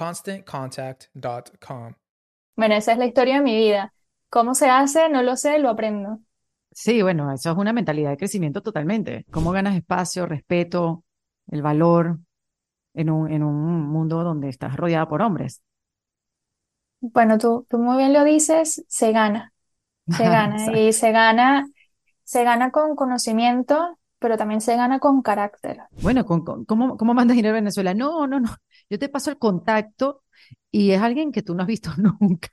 ConstantContact.com. Bueno, esa es la historia de mi vida. ¿Cómo se hace? No lo sé, lo aprendo. Sí, bueno, eso es una mentalidad de crecimiento totalmente. ¿Cómo ganas espacio, respeto, el valor en un, en un mundo donde estás rodeada por hombres? Bueno, tú, tú muy bien lo dices, se gana. Se gana. y se gana se gana con conocimiento, pero también se gana con carácter. Bueno, ¿cómo, cómo mandas dinero a Venezuela? No, no, no. Yo te paso el contacto y es alguien que tú no has visto nunca.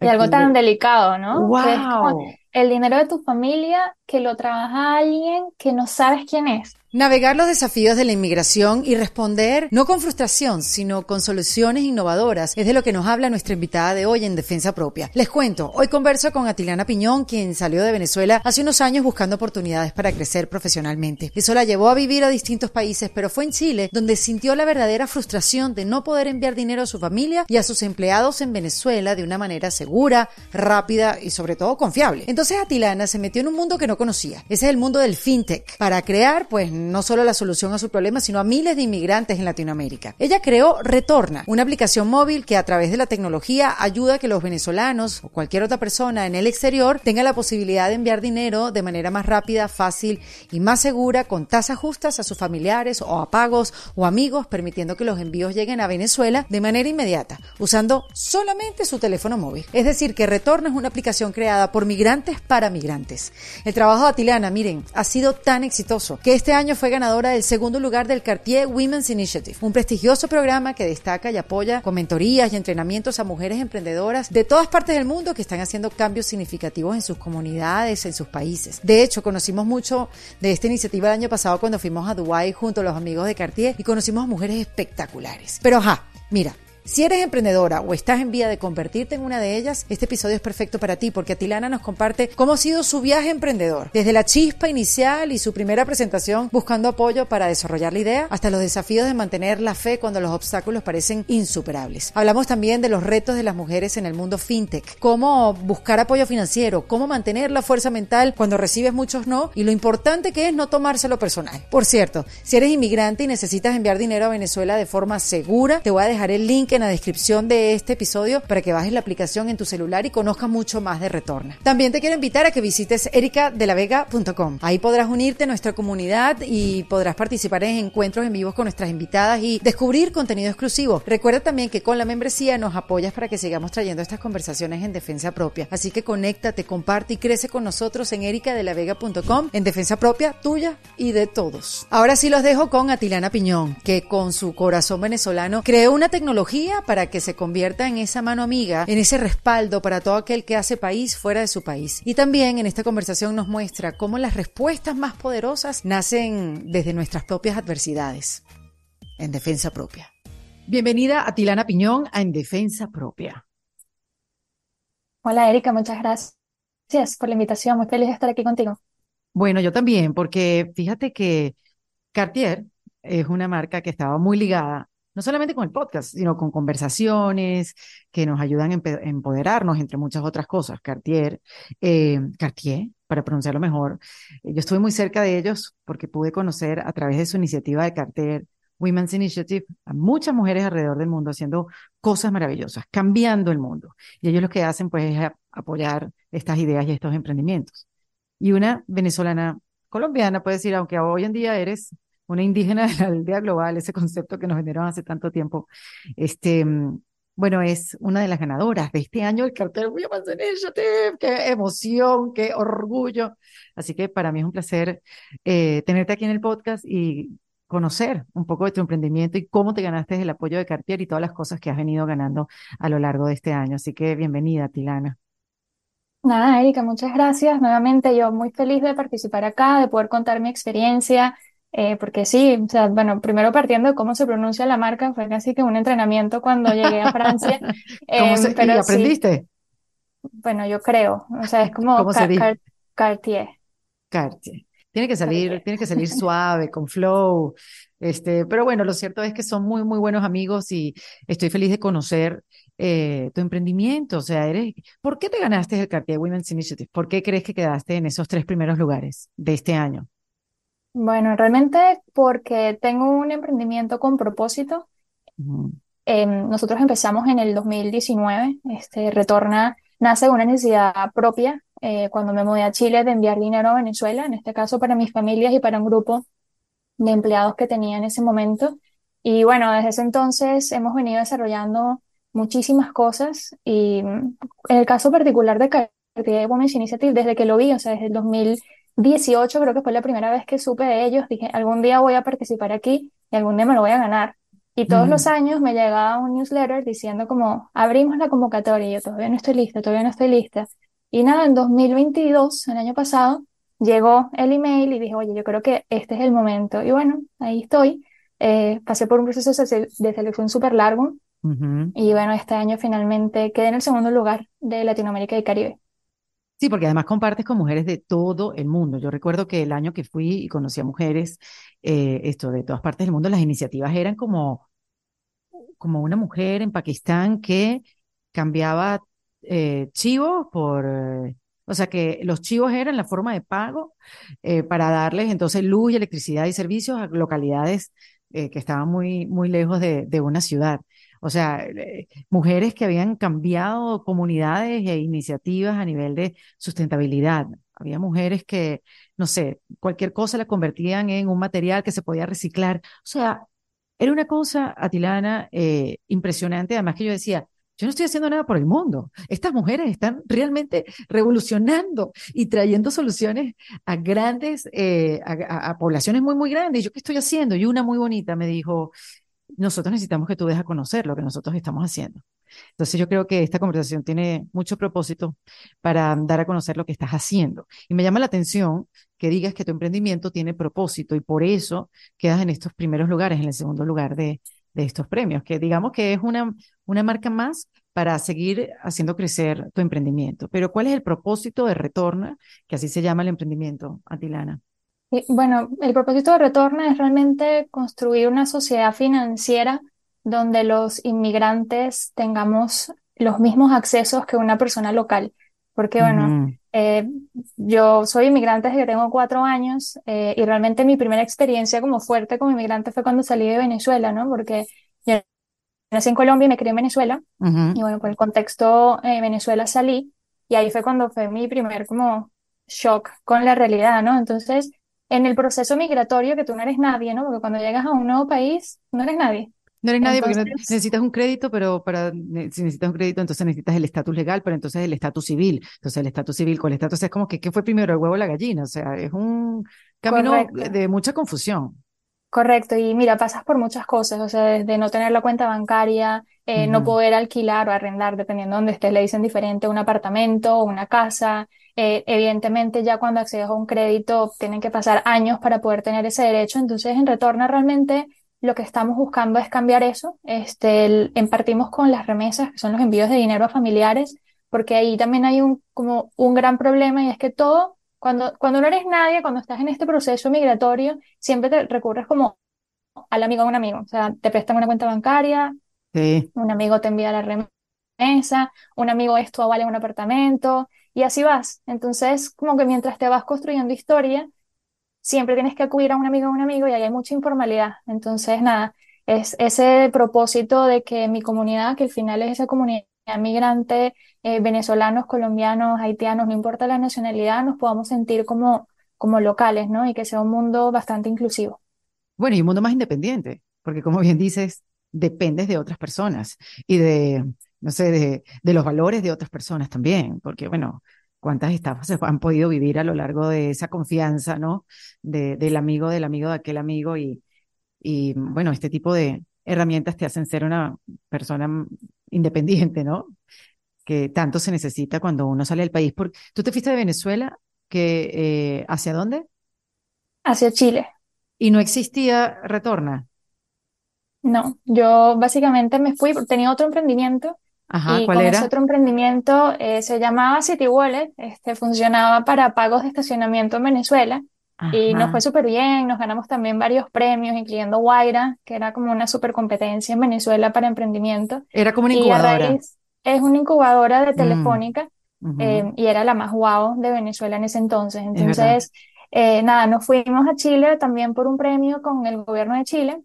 Y algo tan delicado, ¿no? Wow. el dinero de tu familia que lo trabaja alguien que no sabes quién es. Navegar los desafíos de la inmigración y responder no con frustración, sino con soluciones innovadoras es de lo que nos habla nuestra invitada de hoy en Defensa Propia. Les cuento, hoy converso con Atilana Piñón, quien salió de Venezuela hace unos años buscando oportunidades para crecer profesionalmente. Eso la llevó a vivir a distintos países, pero fue en Chile donde sintió la verdadera frustración de no poder enviar dinero a su familia y a sus empleados en Venezuela de una manera segura, rápida y sobre todo confiable. Entonces Atilana se metió en un mundo que no conocía. Ese es el mundo del fintech, para crear pues no solo la solución a su problema, sino a miles de inmigrantes en Latinoamérica. Ella creó Retorna, una aplicación móvil que a través de la tecnología ayuda a que los venezolanos o cualquier otra persona en el exterior tenga la posibilidad de enviar dinero de manera más rápida, fácil y más segura con tasas justas a sus familiares o a pagos o amigos, permitiendo que los envíos lleguen a Venezuela de manera inmediata, usando solamente su teléfono móvil. Es decir, que Retorna es una aplicación creada por migrantes para migrantes. El trabajo de Atilana, miren, ha sido tan exitoso que este año fue ganadora del segundo lugar del Cartier Women's Initiative, un prestigioso programa que destaca y apoya con mentorías y entrenamientos a mujeres emprendedoras de todas partes del mundo que están haciendo cambios significativos en sus comunidades, en sus países. De hecho, conocimos mucho de esta iniciativa el año pasado cuando fuimos a Dubái junto a los amigos de Cartier y conocimos a mujeres espectaculares. Pero ajá, mira, si eres emprendedora o estás en vía de convertirte en una de ellas, este episodio es perfecto para ti porque Atilana nos comparte cómo ha sido su viaje emprendedor, desde la chispa inicial y su primera presentación buscando apoyo para desarrollar la idea, hasta los desafíos de mantener la fe cuando los obstáculos parecen insuperables. Hablamos también de los retos de las mujeres en el mundo fintech, cómo buscar apoyo financiero, cómo mantener la fuerza mental cuando recibes muchos no y lo importante que es no tomárselo personal. Por cierto, si eres inmigrante y necesitas enviar dinero a Venezuela de forma segura, te voy a dejar el link en la descripción de este episodio para que bajes la aplicación en tu celular y conozcas mucho más de Retorna. También te quiero invitar a que visites ericadelavega.com. Ahí podrás unirte a nuestra comunidad y podrás participar en encuentros en vivos con nuestras invitadas y descubrir contenido exclusivo. Recuerda también que con la membresía nos apoyas para que sigamos trayendo estas conversaciones en defensa propia. Así que conéctate, comparte y crece con nosotros en ericadelavega.com en defensa propia tuya y de todos. Ahora sí los dejo con Atilana Piñón, que con su corazón venezolano creó una tecnología para que se convierta en esa mano amiga, en ese respaldo para todo aquel que hace país fuera de su país. Y también en esta conversación nos muestra cómo las respuestas más poderosas nacen desde nuestras propias adversidades, en defensa propia. Bienvenida a Tilana Piñón a En Defensa Propia. Hola Erika, muchas gracias por la invitación. Muy feliz de estar aquí contigo. Bueno, yo también, porque fíjate que Cartier es una marca que estaba muy ligada, no solamente con el podcast, sino con conversaciones que nos ayudan a empoderarnos, entre muchas otras cosas. Cartier, eh, Cartier, para pronunciarlo mejor. Yo estuve muy cerca de ellos porque pude conocer a través de su iniciativa de Cartier Women's Initiative a muchas mujeres alrededor del mundo haciendo cosas maravillosas, cambiando el mundo. Y ellos lo que hacen pues es apoyar estas ideas y estos emprendimientos. Y una venezolana colombiana puede decir, aunque hoy en día eres una indígena de la aldea global, ese concepto que nos vendieron hace tanto tiempo, este, bueno, es una de las ganadoras de este año el cartel Women's Initiative, qué emoción, qué orgullo. Así que para mí es un placer eh, tenerte aquí en el podcast y conocer un poco de tu emprendimiento y cómo te ganaste el apoyo de Cartier y todas las cosas que has venido ganando a lo largo de este año. Así que bienvenida, Tilana. Nada, Erika, muchas gracias. Nuevamente yo muy feliz de participar acá, de poder contar mi experiencia, eh, porque sí, o sea, bueno, primero partiendo de cómo se pronuncia la marca, fue casi que un entrenamiento cuando llegué a Francia. ¿Cómo se, em, ¿Y aprendiste? bueno, yo creo, o sea, es como Cartier. Cartier. Tiene que salir, tiene que salir suave, con flow. Este, pero bueno, lo cierto es que son muy, muy buenos amigos y estoy feliz de conocer eh, tu emprendimiento. O sea, eres, ¿por qué te ganaste el Cartier Women's Initiative? ¿Por qué crees que quedaste en esos tres primeros lugares de este año? Bueno, realmente porque tengo un emprendimiento con propósito. Em, nosotros empezamos en el 2019, este, Retorna nace de una necesidad propia eh, cuando me mudé a Chile de enviar dinero a Venezuela, en este caso para mis familias y para un grupo de empleados que tenía en ese momento. Y bueno, desde ese entonces hemos venido desarrollando muchísimas cosas y mm, en el caso particular de Cartier Women's Initiative, desde que lo vi, o sea, desde el 2018 creo que fue la primera vez que supe de ellos, dije, algún día voy a participar aquí y algún día me lo voy a ganar. Y todos los años me llegaba un newsletter diciendo como, abrimos la convocatoria y yo todavía no estoy lista, todavía no estoy lista. Y nada, en 2022, el año pasado, llegó el email y dije, oye, yo creo que este es el momento. Y bueno, ahí estoy. Eh, pasé por un proceso de selección súper largo. Y bueno, este año finalmente quedé en el segundo lugar de Latinoamérica y Caribe. Sí, porque además compartes con mujeres de todo el mundo. Yo recuerdo que el año que fui y conocí a mujeres, eh, esto de todas partes del mundo, las iniciativas eran como, como una mujer en Pakistán que cambiaba eh, chivos por, o sea que los chivos eran la forma de pago eh, para darles entonces luz electricidad y servicios a localidades que estaban muy, muy lejos de, de una ciudad. O sea, mujeres que habían cambiado comunidades e iniciativas a nivel de sustentabilidad. Había mujeres que, no sé, cualquier cosa la convertían en un material que se podía reciclar. O sea, era una cosa, Atilana, impresionante. Además que yo decía, yo no estoy haciendo nada por el mundo. Estas mujeres están realmente revolucionando y trayendo soluciones a grandes, eh, a, poblaciones muy, muy grandes. ¿Yo qué estoy haciendo? Y una muy bonita me dijo, nosotros necesitamos que tú dejes conocer lo que nosotros estamos haciendo. Entonces yo creo que esta conversación tiene mucho propósito para dar a conocer lo que estás haciendo. Y me llama la atención que digas que tu emprendimiento tiene propósito y por eso quedas en estos primeros lugares, en el segundo lugar de, de estos premios, que digamos que es una, una marca más para seguir haciendo crecer tu emprendimiento. Pero ¿cuál es el propósito de Retorna, que así se llama el emprendimiento, Atilana? Bueno, el propósito de Retorna es realmente construir una sociedad financiera donde los inmigrantes tengamos los mismos accesos que una persona local. Porque, bueno, eh, yo soy inmigrante desde que tengo cuatro años eh, y realmente mi primera experiencia como fuerte como inmigrante fue cuando salí de Venezuela, ¿no? Porque yo nací en Colombia y me crié en Venezuela. Y bueno, por el contexto eh, Venezuela salí y ahí fue cuando fue mi primer como shock con la realidad, ¿no? Entonces, en el proceso migratorio que tú no eres nadie, ¿no? Porque cuando llegas a un nuevo país, no eres nadie. No eres nadie porque Entonces- necesitas un crédito, pero para si necesitas un crédito, entonces necesitas el estatus legal, pero entonces el estatus civil. Entonces el estatus civil con el estatus es como que ¿qué fue primero el huevo o la gallina? O sea, es un camino Correcto. de mucha confusión. Correcto, y mira, pasas por muchas cosas, o sea, desde no tener la cuenta bancaria, eh, no poder alquilar o arrendar, dependiendo de donde estés, le dicen diferente, un apartamento, una casa. Eh, evidentemente, ya cuando accedes a un crédito, tienen que pasar años para poder tener ese derecho. Entonces, en Retorna, realmente lo que estamos buscando es cambiar eso. Este, el- en partimos con las remesas, que son los envíos de dinero a familiares, porque ahí también hay un, como un gran problema y es que todo cuando, cuando no eres nadie, cuando estás en este proceso migratorio, siempre te recurres como al amigo de un amigo. O sea, te prestan una cuenta bancaria, Sí. un amigo te envía la remesa, un amigo esto vale un apartamento, y así vas. Entonces, como que mientras te vas construyendo historia, siempre tienes que acudir a un amigo de un amigo y ahí hay mucha informalidad. Entonces, nada, es ese propósito de que mi comunidad, que al final es esa comunidad migrante, eh, venezolanos, colombianos, haitianos, no importa la nacionalidad, nos podamos sentir como, como locales, ¿no? Y que sea un mundo bastante inclusivo. Bueno, y un mundo más independiente, porque como bien dices, dependes de otras personas y de, no sé, de, de los valores de otras personas también, porque bueno, cuántas estafas se han podido vivir a lo largo de esa confianza, ¿no? De, del amigo, del amigo, de aquel amigo y, y bueno, este tipo de herramientas te hacen ser una persona independiente, ¿no? Que tanto se necesita cuando uno sale del país. Porque, ¿tú te fuiste de Venezuela? Que, eh, ¿hacia dónde? Hacia Chile. Y no existía retorna. No, yo básicamente me fui, tenía otro emprendimiento Ajá, y ¿cuál con era? ese otro emprendimiento eh, se llamaba City Wallet, este, funcionaba para pagos de estacionamiento en Venezuela y nos Ajá. fue súper bien, nos ganamos también varios premios, incluyendo Guaira, que era como una super competencia en Venezuela para emprendimiento Era como una y a incubadora. raíz es una incubadora de Mm, Telefónica ujú. eh, y era la más guau de Venezuela en ese entonces. Entonces, eh, nada, nos fuimos a Chile también por un premio con el gobierno de Chile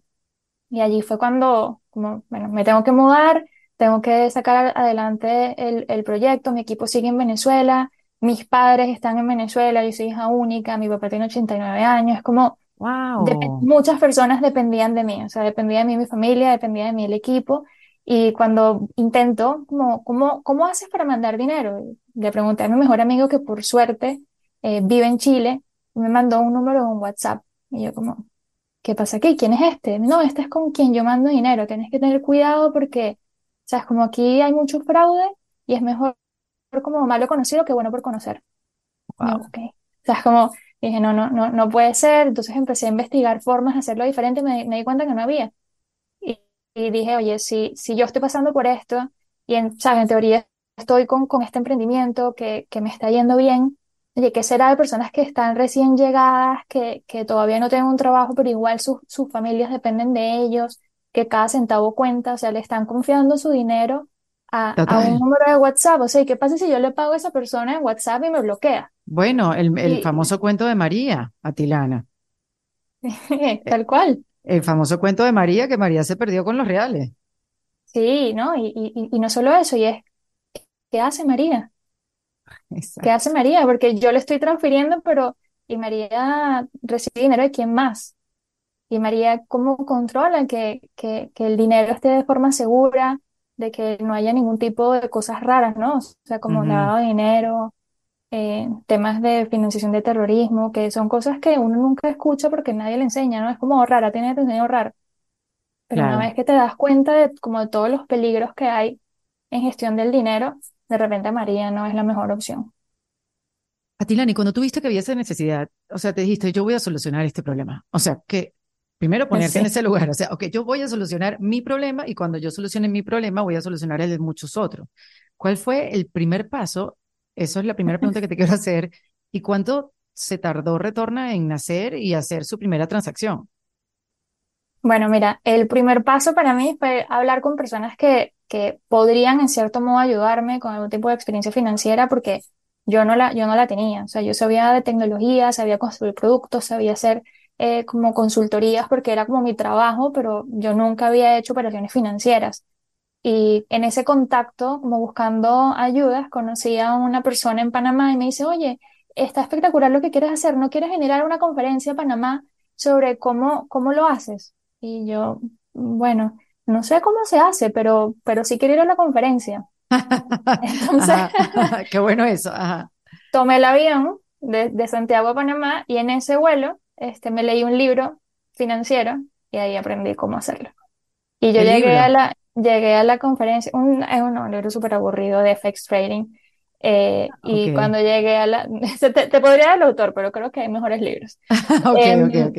y allí fue cuando, como, bueno, me tengo que mudar, tengo que sacar adelante el, el proyecto, mi equipo sigue en Venezuela, mis padres están en Venezuela, yo soy hija única, mi papá tiene 89 años, es como Wow. muchas personas dependían de mí, o sea, dependía de mí mi familia, dependía de mí el equipo. Y cuando intento, como, ¿cómo, cómo haces para mandar dinero? Le pregunté a mi mejor amigo que por suerte eh, vive en Chile y me mandó un número de un WhatsApp. Y yo como, ¿qué pasa aquí? ¿Quién es este? No, este es con quien yo mando dinero. Tienes que tener cuidado porque, sea, es como aquí hay mucho fraude y es mejor como malo conocido que bueno por conocer. Wow. ok. O sea, es como, dije, no, no, no, no puede ser. Entonces empecé a investigar formas de hacerlo diferente y me, me di cuenta que no había. Y, y dije, oye, si, si yo estoy pasando por esto y en, ¿sabes? En teoría estoy con, con este emprendimiento que, que me está yendo bien, oye, ¿qué será de personas que están recién llegadas, que, que todavía no tienen un trabajo, pero igual sus, sus familias dependen de ellos, que cada centavo cuenta, o sea, le están confiando su dinero a, a un número de WhatsApp? O sea, ¿y qué pasa si yo le pago a esa persona en WhatsApp y me bloquea? Bueno, el, el Y famoso cuento de María, Atilana. Eh, tal cual. El famoso cuento de María, que María se perdió con los reales. Sí, ¿no? Y, y, y- no solo eso, y es, ¿qué hace María? ¿Qué hace María? Porque yo le estoy transfiriendo, pero ¿y María recibe dinero de quién más? ¿Y María cómo controla que, que, que el dinero esté de forma segura, de que no haya ningún tipo de cosas raras, ¿no? O sea, como Ujú. lavado de dinero, eh, temas de financiación de terrorismo, que son cosas que uno nunca escucha porque nadie le enseña, ¿no? Es como rara, tiene que enseñar ahorrar. Pero una Claro. vez que te das cuenta de como de todos los peligros que hay en gestión del dinero, de repente María no es la mejor opción. Atilani, cuando tuviste que había esa necesidad, o sea, te dijiste, yo voy a solucionar este problema. O sea, que primero ponerse en Sí. ese lugar, o sea, ok, yo voy a solucionar mi problema y cuando yo solucione mi problema voy a solucionar el de muchos otros. ¿Cuál fue el primer paso? Eso es la primera pregunta que te quiero hacer. ¿Y cuánto se tardó Retorna en nacer y hacer su primera transacción? Bueno, mira, el primer paso para mí fue hablar con personas que, que podrían en cierto modo ayudarme con algún tipo de experiencia financiera porque yo no la, yo no la tenía. O sea, yo sabía de tecnología, sabía construir productos, sabía hacer eh, como consultorías porque era como mi trabajo, pero yo nunca había hecho operaciones financieras. Y en ese contacto, como buscando ayudas, conocí a una persona en Panamá y me dice, oye, está espectacular lo que quieres hacer, ¿no quieres generar una conferencia en Panamá sobre cómo, cómo lo haces? Y yo, bueno, no sé cómo se hace, pero, pero sí quiero ir a la conferencia. Entonces, Ajá. Qué bueno eso. Ajá. tomé el avión de, de Santiago a Panamá y en ese vuelo este, me leí un libro financiero y ahí aprendí cómo hacerlo. Y yo ¿Qué llegué libro? a la, llegué a la conferencia, un, es un, libro súper aburrido de FX Trading. eh, y Ok. cuando llegué a la, te, te podría dar el autor, pero creo que hay mejores libros. Ok, Em, ok, ok.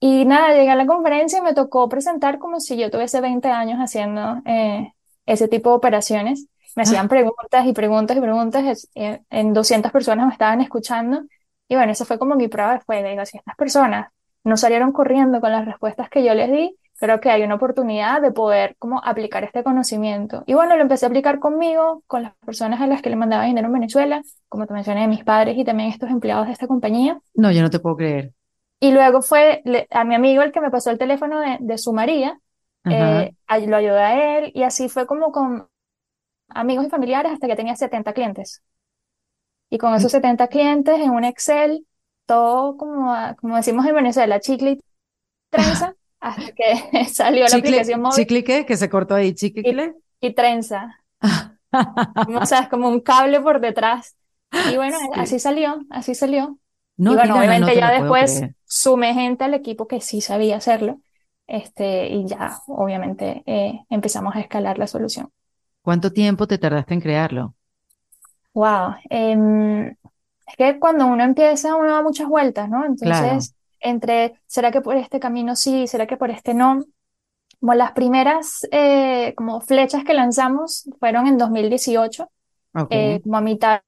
y nada, llegué a la conferencia y me tocó presentar como si yo tuviese 20 años haciendo eh, ese tipo de operaciones. Me hacían preguntas y preguntas y preguntas. eh, en 200 personas me estaban escuchando. Y bueno, eso fue como mi prueba de fuego. Digo, si estas personas no salieron corriendo con las respuestas que yo les di, creo que hay una oportunidad de poder como aplicar este conocimiento. Y bueno, lo empecé a aplicar conmigo, con las personas a las que le mandaba dinero en Venezuela, como te mencioné, mis padres y también estos empleados de esta compañía. No, yo no te puedo creer. Y luego fue a mi amigo el que me pasó el teléfono de, de su María, eh, lo ayudé a él y así fue como con amigos y familiares hasta que tenía 70 clientes. Y con esos 70 clientes en un Excel, todo como, a- como decimos en Venezuela, chicle y trenza, hasta que salió la Chicle, aplicación móvil chicle, ¿qué? Que se cortó ahí, y, chicle. y trenza. O sea, es como un cable por detrás. Y bueno, Sí. así salió, así salió. Y No, bueno, Tilana, no obviamente te ya después sumé gente al equipo que sí sabía hacerlo. Este, y ya, obviamente, eh, empezamos a escalar la solución. ¿Cuánto tiempo te tardaste en crearlo? Wow. em, es que cuando uno empieza, uno da muchas vueltas, ¿no? Claro. Entonces, entre, ¿será que por este camino sí? ¿Será que por este no? Como las primeras eh, como flechas que lanzamos fueron en 2018, Ok. eh, como a mitad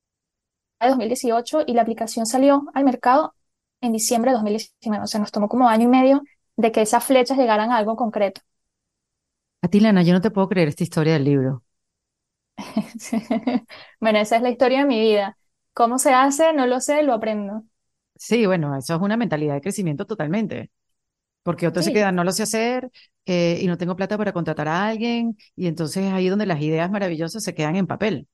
de 2018, y la aplicación salió al mercado en diciembre de 2019. O sea, nos tomó como año y medio de que esas flechas llegaran a algo concreto. Atilana, yo no te puedo creer esta historia del libro. Bueno, esa es la historia de mi vida. ¿Cómo se hace? No lo sé, lo aprendo. Sí, bueno, eso es una mentalidad de crecimiento totalmente. Porque otros se quedan, no lo sé hacer, eh, y no tengo plata para contratar a alguien, y entonces es ahí donde las ideas maravillosas se quedan en papel.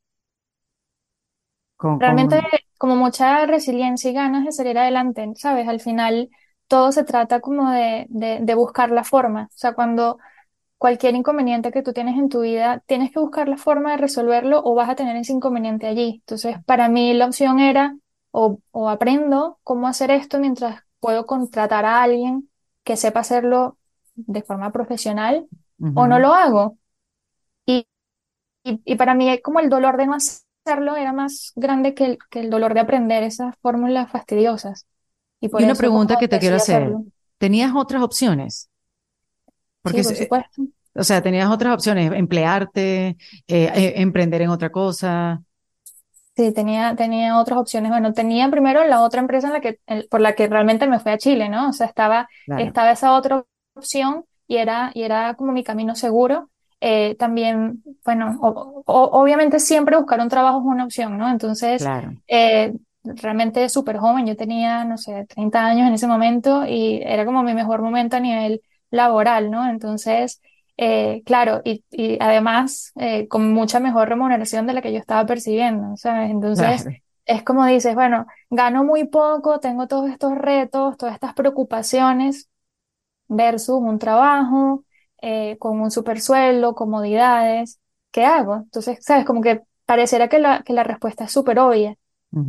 Con, realmente con, como mucha resiliencia y ganas de salir adelante, ¿sabes? Al final todo se trata como de, de, de buscar la forma. O sea, cuando cualquier inconveniente que tú tienes en tu vida, tienes que buscar la forma de resolverlo o vas a tener ese inconveniente allí. Entonces, para mí la opción era o, o aprendo cómo hacer esto mientras puedo contratar a alguien que sepa hacerlo de forma profesional o no lo hago. Y, y, y para mí como el dolor de no hacerlo era más grande que el, que el dolor de aprender esas fórmulas fastidiosas. Y Y por una eso pregunta que te quiero hacer. hacerlo. ¿Tenías otras opciones? Porque, Sí, por eh, supuesto. o sea, tenías otras opciones, emplearte, eh, eh, emprender en otra cosa. Sí, tenía, tenía otras opciones. Bueno, tenía primero la otra empresa en la que, el- por la que realmente me fui a Chile, ¿no? O sea, estaba, Claro, estaba esa otra opción y era, y era como mi camino seguro. Eh, también, bueno, o- o- obviamente siempre buscar un trabajo es una opción, ¿no? Entonces, claro. eh, realmente súper joven, yo tenía, no sé, 30 años en ese momento y era como mi mejor momento a nivel laboral, ¿no? Entonces, eh, claro, y, y además eh, con mucha mejor remuneración de la que yo estaba percibiendo, ¿sabes? Entonces, Claro. es como dices, bueno, gano muy poco, tengo todos estos retos, todas estas preocupaciones versus un trabajo eh, con un super sueldo, comodidades, ¿qué hago? Entonces, ¿sabes? Como que pareciera que la, que la respuesta es súper obvia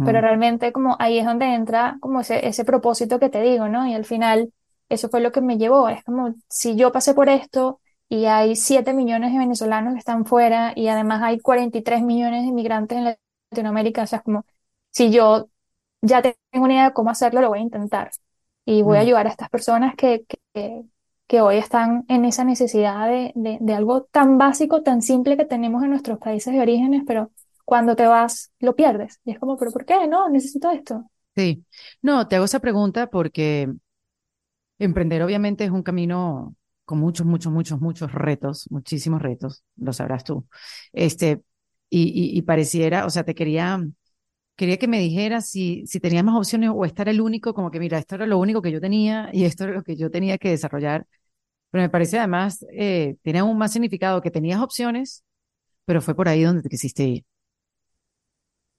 pero realmente como ahí es donde entra como ese, ese propósito que te digo, ¿no? Y al final eso fue lo que me llevó, es como si yo pasé por esto y hay 7 millones de venezolanos que están fuera y además hay 43 millones de inmigrantes en Latinoamérica, o sea, es como si yo ya tengo una idea de cómo hacerlo, lo voy a intentar y voy a Mm. ayudar a estas personas que, que, que hoy están en esa necesidad de, de, de algo tan básico, tan simple que tenemos en nuestros países de orígenes, pero cuando te vas lo pierdes. Y es como, ¿pero por qué? No, necesito esto. Sí. No, te hago esa pregunta porque emprender obviamente es un camino con muchos, muchos, muchos, muchos retos, muchísimos retos, lo sabrás tú. Este, y, y, pareciera, o sea, te quería, quería que me dijeras si, si tenías más opciones o estar el único, como que mira, esto era lo único que yo tenía y esto era lo que yo tenía que desarrollar. Pero me parece además, eh, tiene aún más significado que tenías opciones pero fue por ahí donde te quisiste ir.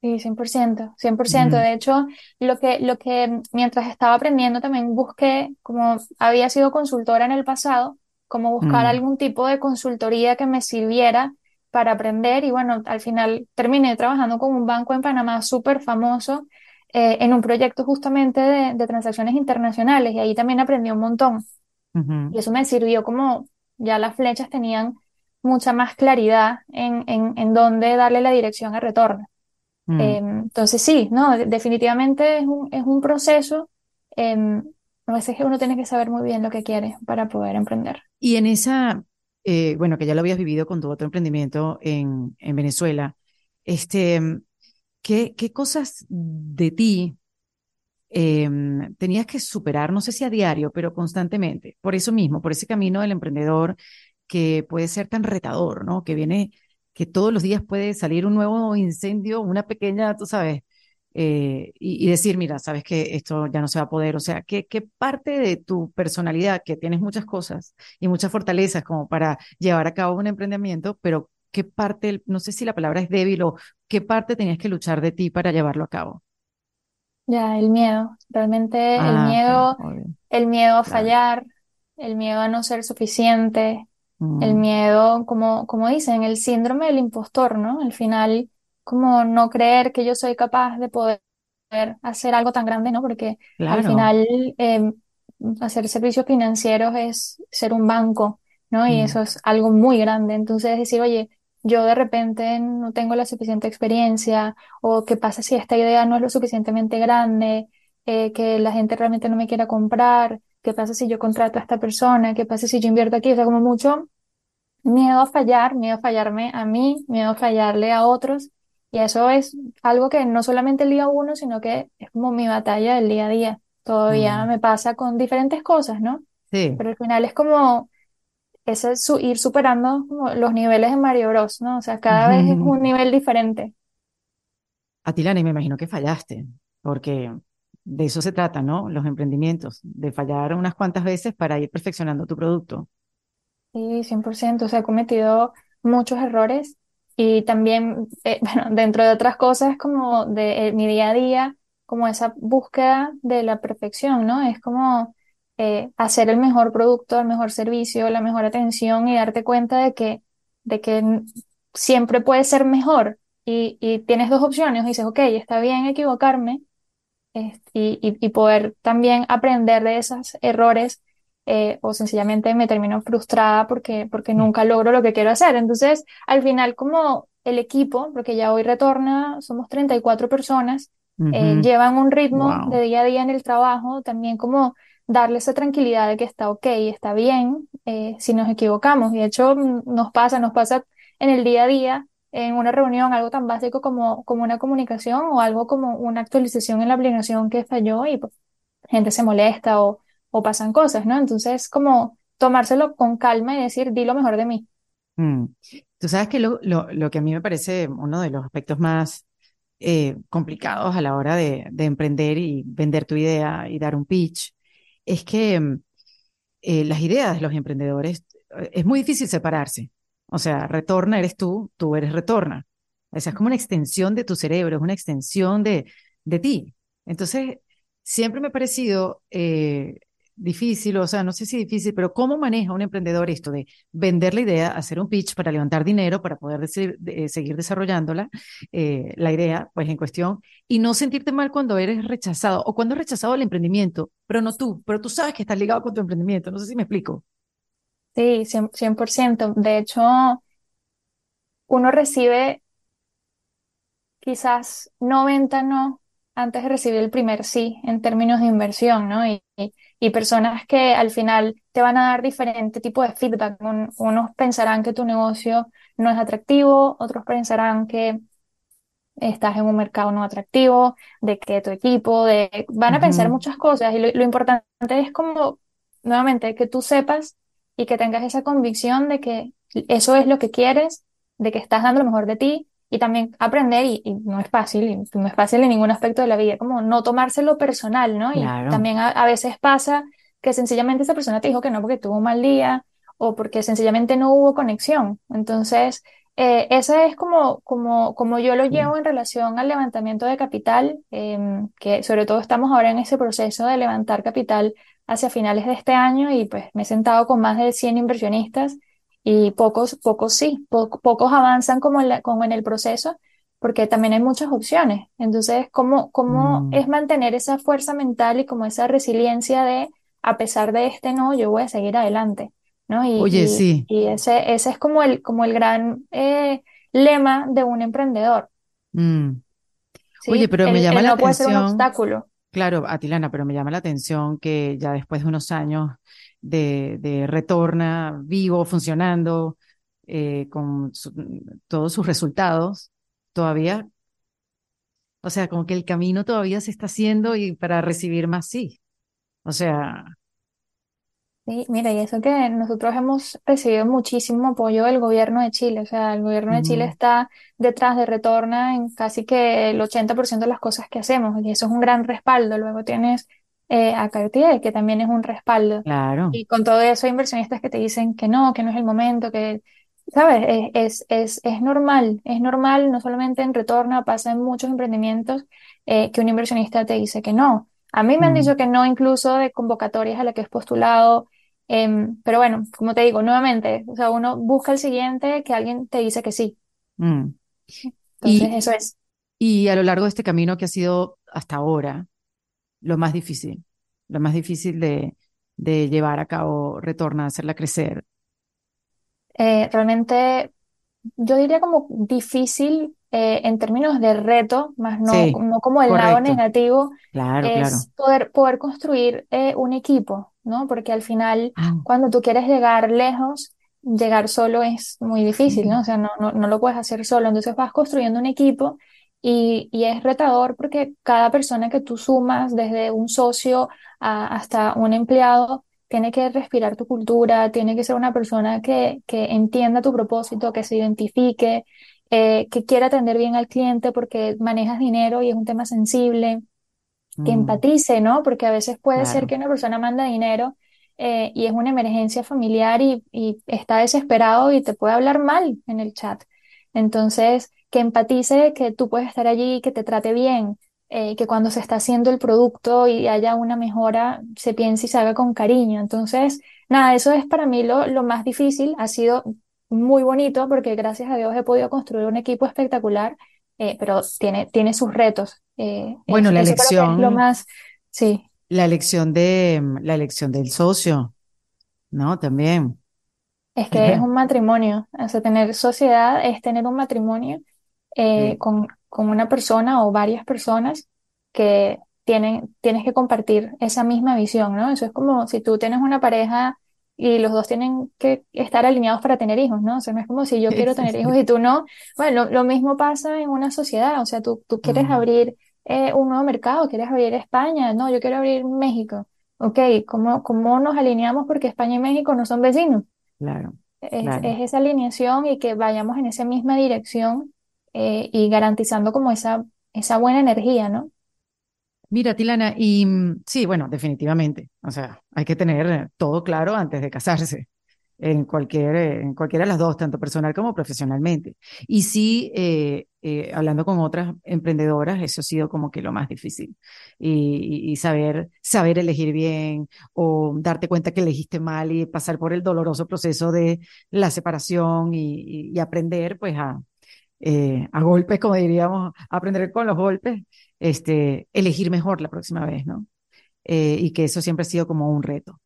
Sí, 100%, 100%. De hecho, lo que, lo que mientras estaba aprendiendo también busqué, como había sido consultora en el pasado, como buscar Mm. algún tipo de consultoría que me sirviera para aprender y bueno, al final terminé trabajando con un banco en Panamá súper famoso eh, en un proyecto justamente de, de transacciones internacionales y ahí también aprendí un montón. Y eso me sirvió como ya las flechas tenían mucha más claridad en, en, en dónde darle la dirección a retorno. Mm. Eh, entonces sí, no, de- definitivamente es un, es un proceso. eh, a veces uno tiene que saber muy bien lo que quiere para poder emprender. Y en esa, eh, bueno, que ya lo habías vivido con tu otro emprendimiento en, en Venezuela, este, ¿qué, qué cosas de ti em, tenías que superar, no sé si a diario, pero constantemente? Por eso mismo, por ese camino del emprendedor que puede ser tan retador, ¿no? Que viene, que todos los días puede salir un nuevo incendio, una pequeña, tú sabes, eh, y, y decir, mira, sabes que esto ya no se va a poder. O sea, ¿qué, qué parte de tu personalidad, que tienes muchas cosas y muchas fortalezas como para llevar a cabo un emprendimiento, pero qué parte, no sé si la palabra es débil o qué parte tenías que luchar de ti para llevarlo a cabo? Ya, el miedo, realmente el Ah, miedo, el miedo a Claro. fallar, el miedo a no ser suficiente, el Mm, miedo, como, como dicen, el síndrome del impostor, ¿no? Al final, como no creer que yo soy capaz de poder hacer algo tan grande, ¿no? Porque al final eh, hacer servicios financieros es ser un banco, ¿no? Y Mm, eso es algo muy grande. Entonces decir, oye, yo de repente no tengo la suficiente experiencia, o qué pasa si esta idea no es lo suficientemente grande, eh, que la gente realmente no me quiera comprar, qué pasa si yo contrato a esta persona, qué pasa si yo invierto aquí, o sea, como mucho miedo a fallar, miedo a fallarme a mí, miedo a fallarle a otros. Y eso es algo que no solamente el día uno, sino que es como mi batalla del día a día. Todavía mm, me pasa con diferentes cosas, ¿no? sí. Pero al final es como ese su- ir superando como los niveles de Mario Bros, ¿no? O sea, cada vez es un nivel diferente. Atilani, me imagino que fallaste, porque de eso se trata, ¿no? Los emprendimientos, de fallar unas cuantas veces para ir perfeccionando tu producto. Sí, 100%. O sea, he cometido muchos errores y también, eh, bueno, dentro de otras cosas como de eh, mi día a día, como esa búsqueda de la perfección, ¿no? Es como eh, hacer el mejor producto, el mejor servicio, la mejor atención y darte cuenta de que, de que siempre puede ser mejor y, y tienes dos opciones. Dices, ok, está bien equivocarme es- y, poder también aprender de esos errores eh, o sencillamente me termino frustrada porque, porque nunca logro lo que quiero hacer. Entonces, al final, como el equipo, porque ya hoy retorna, somos 34 personas, eh, Ujú, llevan un ritmo de día a día en el trabajo, también como darle esa tranquilidad de que está ok, está bien, eh, si nos equivocamos. Y de hecho, mm, nos pasa, nos pasa en el día a día en una reunión algo tan básico como, como una comunicación o algo como una actualización en la aplicación que falló y pues, gente se molesta o, o pasan cosas, ¿no? Entonces, como tomárselo con calma y decir, di lo mejor de mí. Mm. Tú sabes que lo, lo, lo que a mí me parece uno de los aspectos más eh, complicados a la hora de, de emprender y vender tu idea y dar un pitch es que eh, las ideas de los emprendedores eh, es muy difícil separarse. O sea, retorna eres tú, tú eres retorna. O sea, es como una extensión de tu cerebro, es una extensión de, de ti. Entonces, siempre me ha parecido eh, difícil, o sea, no sé si difícil, pero ¿cómo maneja un emprendedor esto de vender la idea, hacer un pitch para levantar dinero, para poder decir- de- seguir desarrollándola, eh, la idea, pues en cuestión, y no sentirte mal cuando eres rechazado o cuando es rechazado el emprendimiento, pero no tú, pero tú sabes que estás ligado con tu emprendimiento, no sé si me explico. Sí, 100%. 100%. De hecho, uno recibe quizás 90 no antes de recibir el primer sí en términos de inversión, ¿no? Y, y- y personas que al final te van a dar diferente tipo de feedback. Un- unos pensarán que tu negocio no es atractivo, otros pensarán que estás en un mercado no atractivo, de que tu equipo, de, van a pensar muchas cosas y lo, lo importante es como, nuevamente, que tú sepas y que tengas esa convicción de que eso es lo que quieres, de que estás dando lo mejor de ti y también aprender, y, y no es fácil, y no es fácil en ningún aspecto de la vida, como no tomárselo personal, ¿no? Y Claro. también a, a veces pasa que sencillamente esa persona te dijo que no porque tuvo un mal día o porque sencillamente no hubo conexión. Entonces, eh, ese es como, como, como yo lo llevo en relación al levantamiento de capital, em, que sobre todo estamos ahora en ese proceso de levantar capital hacia finales de este año y pues me he sentado con más de 100 inversionistas y pocos, pocos sí, pocos avanzan como en, como en el proceso porque también hay muchas opciones. Entonces, ¿cómo, cómo Mm. es mantener esa fuerza mental y como esa resiliencia de, a pesar de este no, yo voy a seguir adelante? ¿no? Y, Oye, y- sí. y ese, ese es como el, como el gran eh, lema de un emprendedor, Mm. ¿sí? Oye, pero me llama el la no puede ser un atención. obstáculo. Claro, Atilana, pero me llama la atención que ya después de unos años de, de retorna vivo, funcionando, eh, con todos sus resultados, todavía, o sea, como que el camino todavía se está haciendo y para recibir más sí. O sea, Sí, mira, y eso que nosotros hemos recibido muchísimo apoyo del gobierno de Chile, o sea, el gobierno de Chile está detrás de Retorna en casi que el 80% de las cosas que hacemos, y eso es un gran respaldo. Luego tienes eh, a Cartier, que también es un respaldo. claro. Y con todo eso hay inversionistas que te dicen que no, que no es el momento, que, ¿sabes? Es, es, es, es normal, es normal, no solamente en Retorna, pasa en muchos emprendimientos eh, que un inversionista te dice que no. A mí me han Mm, dicho que no incluso de convocatorias a las que es postulado, em, pero bueno, como te digo, nuevamente, o sea, uno busca el siguiente que alguien te dice que sí. mm. Entonces, Y, eso es. y a lo largo de este camino que ha sido hasta ahora, lo más difícil, lo más difícil de, de llevar a cabo Retorna, hacerla crecer. Eh, realmente yo diría como difícil eh, en términos de reto, más no, Sí, no como el lado correcto. negativo, Claro, claro. es poder, poder construir eh, un equipo, ¿no? Porque al final, Ah, cuando tú quieres llegar lejos, llegar solo es muy difícil, ¿no? O sea, no, no, no lo puedes hacer solo. Entonces vas construyendo un equipo y, y es retador porque cada persona que tú sumas, desde un socio a- hasta un empleado, tiene que respirar tu cultura, tiene que ser una persona que, que entienda tu propósito, que se identifique, eh, que quiera atender bien al cliente porque manejas dinero y es un tema sensible que mm, empatice, ¿no? Porque a veces puede ser que una persona manda dinero eh, y es una emergencia familiar y, y está desesperado y te puede hablar mal en el chat. Entonces, que empatice que tú puedes estar allí, que te trate bien, eh, que cuando se está haciendo el producto y haya una mejora, se piense y se haga con cariño. Entonces, nada, eso es para mí lo, lo más difícil. Ha sido muy bonito porque gracias a Dios he podido construir un equipo espectacular eh, pero tiene, tiene sus retos. Eh, Bueno, la es lo elección, más, sí, la elección de, mm, la elección del socio, ¿no? También. es que es un matrimonio. O sea, tener sociedad es tener un matrimonio eh, Sí. con, con una persona o varias personas que tienen, tienes que compartir esa misma visión, ¿no? Eso es como si tú tienes una pareja y los dos tienen que estar alineados para tener hijos, ¿no? O sea, no es como si yo quiero tener hijos y tú no. Bueno, lo, lo mismo pasa en una sociedad, o sea, tú, tú quieres abrir eh, un nuevo mercado, quieres abrir España, no, yo quiero abrir México. Ok, ¿cómo, cómo nos alineamos porque España y México no son vecinos? claro, Es, claro. es esa alineación y que vayamos en esa misma dirección eh, y garantizando como esa, esa buena energía, ¿no? Mira, Tilana, y mm, sí, bueno, definitivamente. O sea, hay que tener eh, todo claro antes de casarse, en cualquier, eh, en cualquiera de las dos, tanto personal como profesionalmente. Y sí, eh, hablando con otras emprendedoras, eso ha sido como que lo más difícil. Y, saber, saber elegir bien o darte cuenta que elegiste mal y pasar por el doloroso proceso de la separación y aprender, pues, a, eh, a golpes, como diríamos, aprender con los golpes, este, elegir mejor la próxima vez, ¿no? Eh, y que eso siempre ha sido como un reto.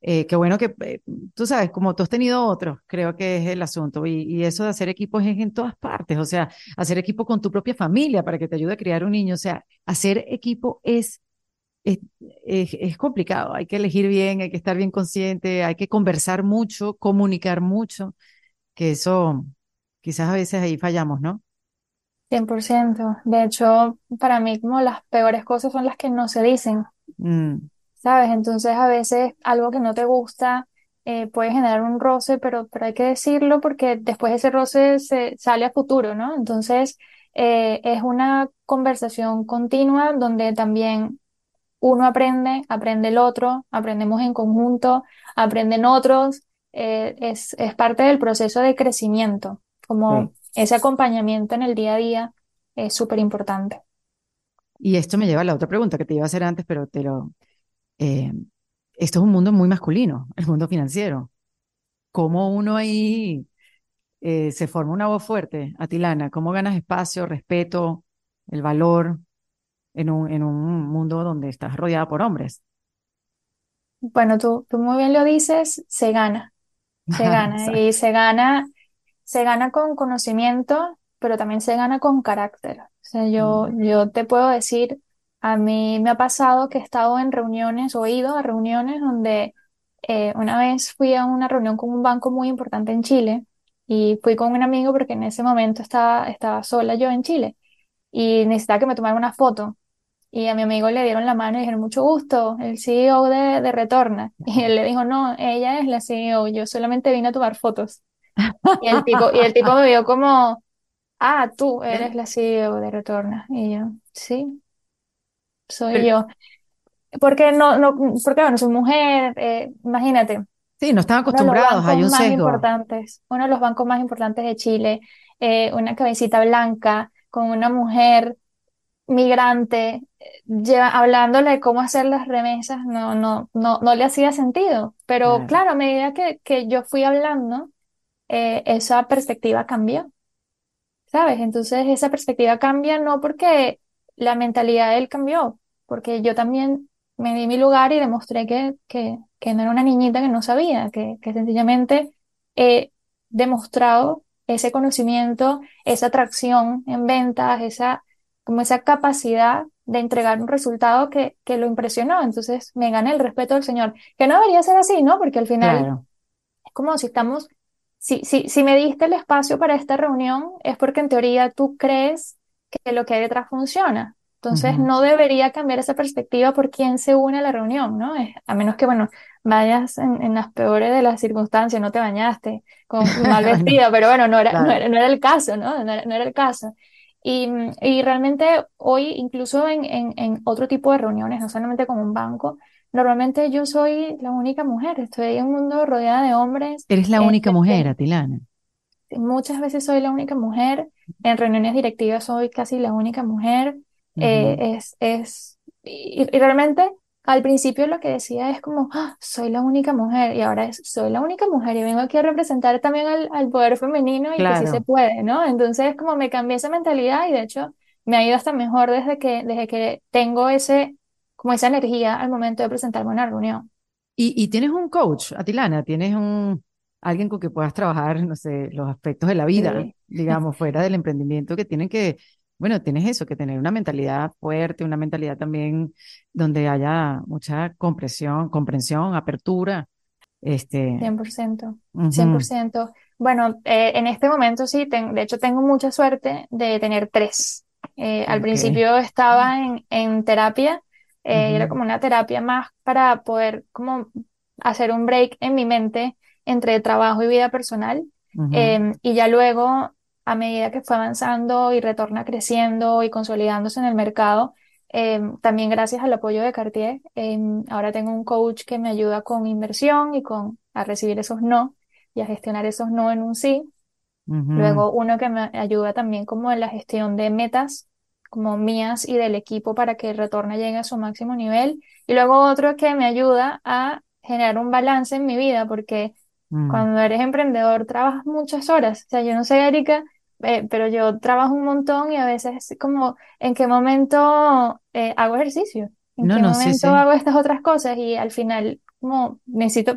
Eh, qué bueno que, eh, tú sabes, como tú has tenido otros, creo que es el asunto. Y, eso de hacer equipos es en todas partes, o sea, hacer equipo con tu propia familia para que te ayude a criar un niño, o sea, hacer equipo es, es, es, es complicado, hay que elegir bien, hay que estar bien consciente, hay que conversar mucho, comunicar mucho, que eso quizás a veces ahí fallamos, ¿no? 100%. De hecho, para mí como las peores cosas son las que no se dicen, Mm, ¿sabes? Entonces a veces algo que no te gusta eh, puede generar un roce, pero, pero hay que decirlo porque después ese roce se sale a futuro, ¿no? Entonces eh, es una conversación continua donde también uno aprende, aprende el otro, aprendemos en conjunto, aprenden otros, eh, es, es parte del proceso de crecimiento, como sí. Ese acompañamiento en el día a día es súper importante. Y esto me lleva a la otra pregunta que te iba a hacer antes, pero te lo... Eh, esto es un mundo muy masculino, el mundo financiero. ¿Cómo uno ahí eh, se forma una voz fuerte, Atilana? ¿Cómo ganas espacio, respeto, el valor en un, en un mundo donde estás rodeada por hombres? Bueno, tú, tú muy bien lo dices, se gana, se gana y se gana, se gana con conocimiento, pero también se gana con carácter. O sea, yo, Mm. yo te puedo decir, a mí me ha pasado que he estado en reuniones o he ido a reuniones donde eh, una vez fui a una reunión con un banco muy importante en Chile y fui con un amigo porque en ese momento estaba, estaba sola yo en Chile y necesitaba que me tomara una foto. Y a mi amigo le dieron la mano y dijeron, mucho gusto, el CEO de, de Retorna. Y él le dijo, no, ella es la CEO, yo solamente vine a tomar fotos. Y el tipo, y el tipo me vio como, ah, tú eres la CEO de Retorna. Y yo, sí, soy Pero- yo. Porque no, no, porque bueno, soy mujer, eh, imagínate, Sí, no están uno de los acostumbrados, hay bancos un más sesgo. importantes, uno de los bancos más importantes de Chile, eh, una cabecita blanca con una mujer migrante, eh, lleva, hablándole de cómo hacer las remesas, no, no, no, no le hacía sentido. Pero Claro. claro, a medida que, que yo fui hablando, eh, esa perspectiva cambió, ¿sabes? Entonces esa perspectiva cambia no porque la mentalidad de él cambió, porque yo también me di mi lugar y demostré que, que, que no era una niñita que no sabía, que, que sencillamente he demostrado ese conocimiento, esa atracción en ventas, esa, como esa capacidad de entregar un resultado que, que lo impresionó. Entonces me gané el respeto del Señor, que no debería ser así, ¿no? Porque al final Claro, es como si estamos, si, si, si me diste el espacio para esta reunión, es porque en teoría tú crees que lo que hay detrás funciona. Entonces Ujú. no debería cambiar esa perspectiva por quién se une a la reunión, ¿no? Es- a menos que, bueno, vayas en, en las peores de las circunstancias, no te bañaste, con mal vestida, pero bueno, no era, no claro. era, no era el caso, ¿no? No era, no era el caso. Y, y realmente hoy, incluso en, en, en otro tipo de reuniones, no solamente con un banco, normalmente yo soy la única mujer, estoy en un mundo rodeada de hombres. Eres la única este, mujer, Atilana. Muchas veces soy la única mujer, en reuniones directivas soy casi la única mujer. Eh, es, es, y, y realmente al principio lo que decía es como, "Ah, soy la única mujer, y ahora es, soy la única mujer, y vengo aquí a representar también al, al poder femenino y que sí se Claro. puede, ¿no? Entonces, como me cambié esa mentalidad y de hecho me ha ido hasta mejor desde que, desde que tengo ese, como esa energía al momento de presentarme a una reunión. Y, y tienes un coach, Atilana, tienes un alguien con que puedas trabajar, no sé, los aspectos de la vida, Sí. digamos, fuera del emprendimiento, que tienen que, bueno, tienes eso, que tener una mentalidad fuerte, una mentalidad también donde haya mucha comprensión, comprensión, apertura, este, 100%, ujú, 100%. Bueno, eh, en este momento sí, ten- de hecho tengo mucha suerte de tener tres. Eh, al ok, principio estaba en, en terapia, eh, era como una terapia más para poder como hacer un break en mi mente entre trabajo y vida personal. Em, y ya luego, a medida que fue avanzando y retorna creciendo y consolidándose en el mercado, em, también gracias al apoyo de Cartier, em, ahora tengo un coach que me ayuda con inversión y con a recibir esos no y a gestionar esos no en un sí. Luego uno que me ayuda también como en la gestión de metas, como mías y del equipo para que el retorno llegue a su máximo nivel. Y luego otro que me ayuda a generar un balance en mi vida, porque mm, cuando eres emprendedor trabajas muchas horas. O sea, yo no sé, Erika, eh, pero yo trabajo un montón y a veces es como en qué momento eh, hago ejercicio, en No, qué no, momento sí, hago estas otras cosas y al final como necesito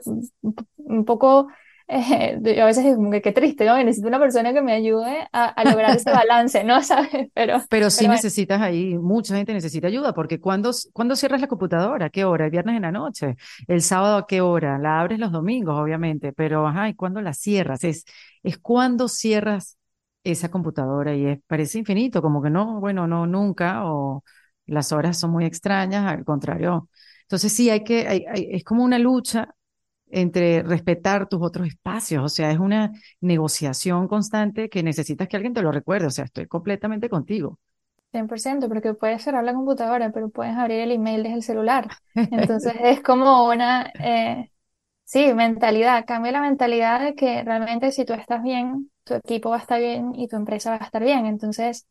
un poco, eh, yo a veces digo como que qué triste, ¿no? Que necesito una persona que me ayude a, a lograr ese balance, ¿no? ¿Sabes? Pero, Pero sí pero bueno, necesitas ahí, mucha gente necesita ayuda, porque cuando, cuando cierras la computadora, ¿a qué hora? El viernes en la noche, el sábado a qué hora, la abres los domingos, obviamente, pero ajá, ¿y cuándo la cierras? Es, es cuando cierras esa computadora y es, parece infinito, como que no, bueno, no, nunca, o las horas son muy extrañas, al contrario. Entonces sí, hay que, hay- hay- es como una lucha entre respetar tus otros espacios, o sea, es una negociación constante que necesitas que alguien te lo recuerde, o sea, estoy completamente contigo. 100%, porque puedes cerrar la computadora, pero puedes abrir el email desde el celular. Entonces es como una, eh, sí, mentalidad, cambia la mentalidad de que realmente si tú estás bien, tu equipo va a estar bien y tu empresa va a estar bien. Entonces,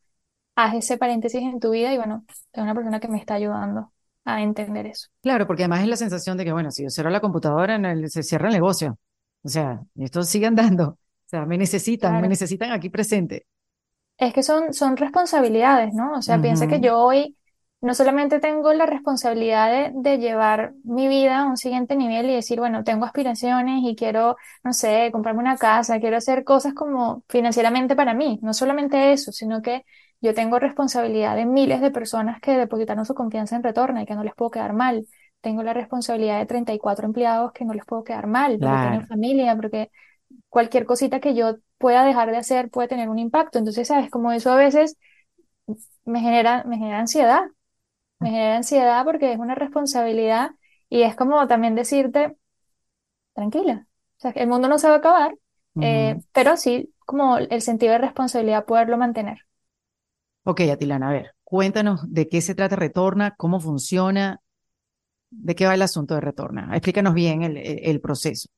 haz ese paréntesis en tu vida y bueno, tengo una persona que me está ayudando a entender eso. Claro, porque además es la sensación de que, bueno, si yo cierro la computadora, en el, se cierra el negocio. O sea, esto sigue andando. O sea, me necesitan, me necesitan aquí presente. Es que son, son responsabilidades, ¿no? O sea, piensa que yo hoy no solamente tengo la responsabilidad de, de llevar mi vida a un siguiente nivel y decir, bueno, tengo aspiraciones y quiero, no sé, comprarme una casa, quiero hacer cosas como financieramente para mí. No solamente eso, sino que yo tengo responsabilidad de miles de personas que depositaron su confianza en Retorna y que no les puedo quedar mal. Tengo la responsabilidad de 34 empleados que no les puedo quedar mal porque tienen Claro. familia, porque cualquier cosita que yo pueda dejar de hacer puede tener un impacto. Entonces, sabes, como eso a veces me genera, me genera ansiedad, me genera ansiedad porque es una responsabilidad y es como también decirte, tranquila, o sea, el mundo no se va a acabar, eh, pero sí como el sentido de responsabilidad poderlo mantener. Ok, Atilana, a ver, cuéntanos de qué se trata Retorna, cómo funciona, de qué va el asunto de Retorna. Explícanos bien el, proceso.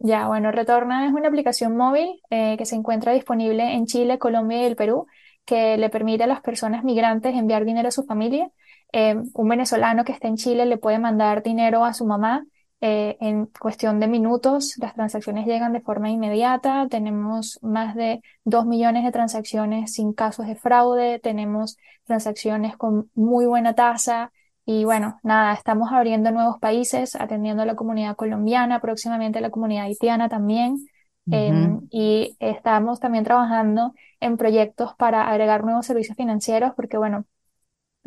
Ya, bueno, Retorna es una aplicación móvil eh, que se encuentra disponible en Chile, Colombia y el Perú, que le permite a las personas migrantes enviar dinero a su familia. Eh, un venezolano que está en Chile le puede mandar dinero a su mamá eh, en cuestión de minutos. Las transacciones llegan de forma inmediata. Tenemos más de dos millones de transacciones sin casos de fraude. Tenemos transacciones con muy buena tasa. Y bueno, nada, estamos abriendo nuevos países, atendiendo a la comunidad colombiana, próximamente a la comunidad haitiana también. Em, y estamos también trabajando en proyectos para agregar nuevos servicios financieros, porque bueno,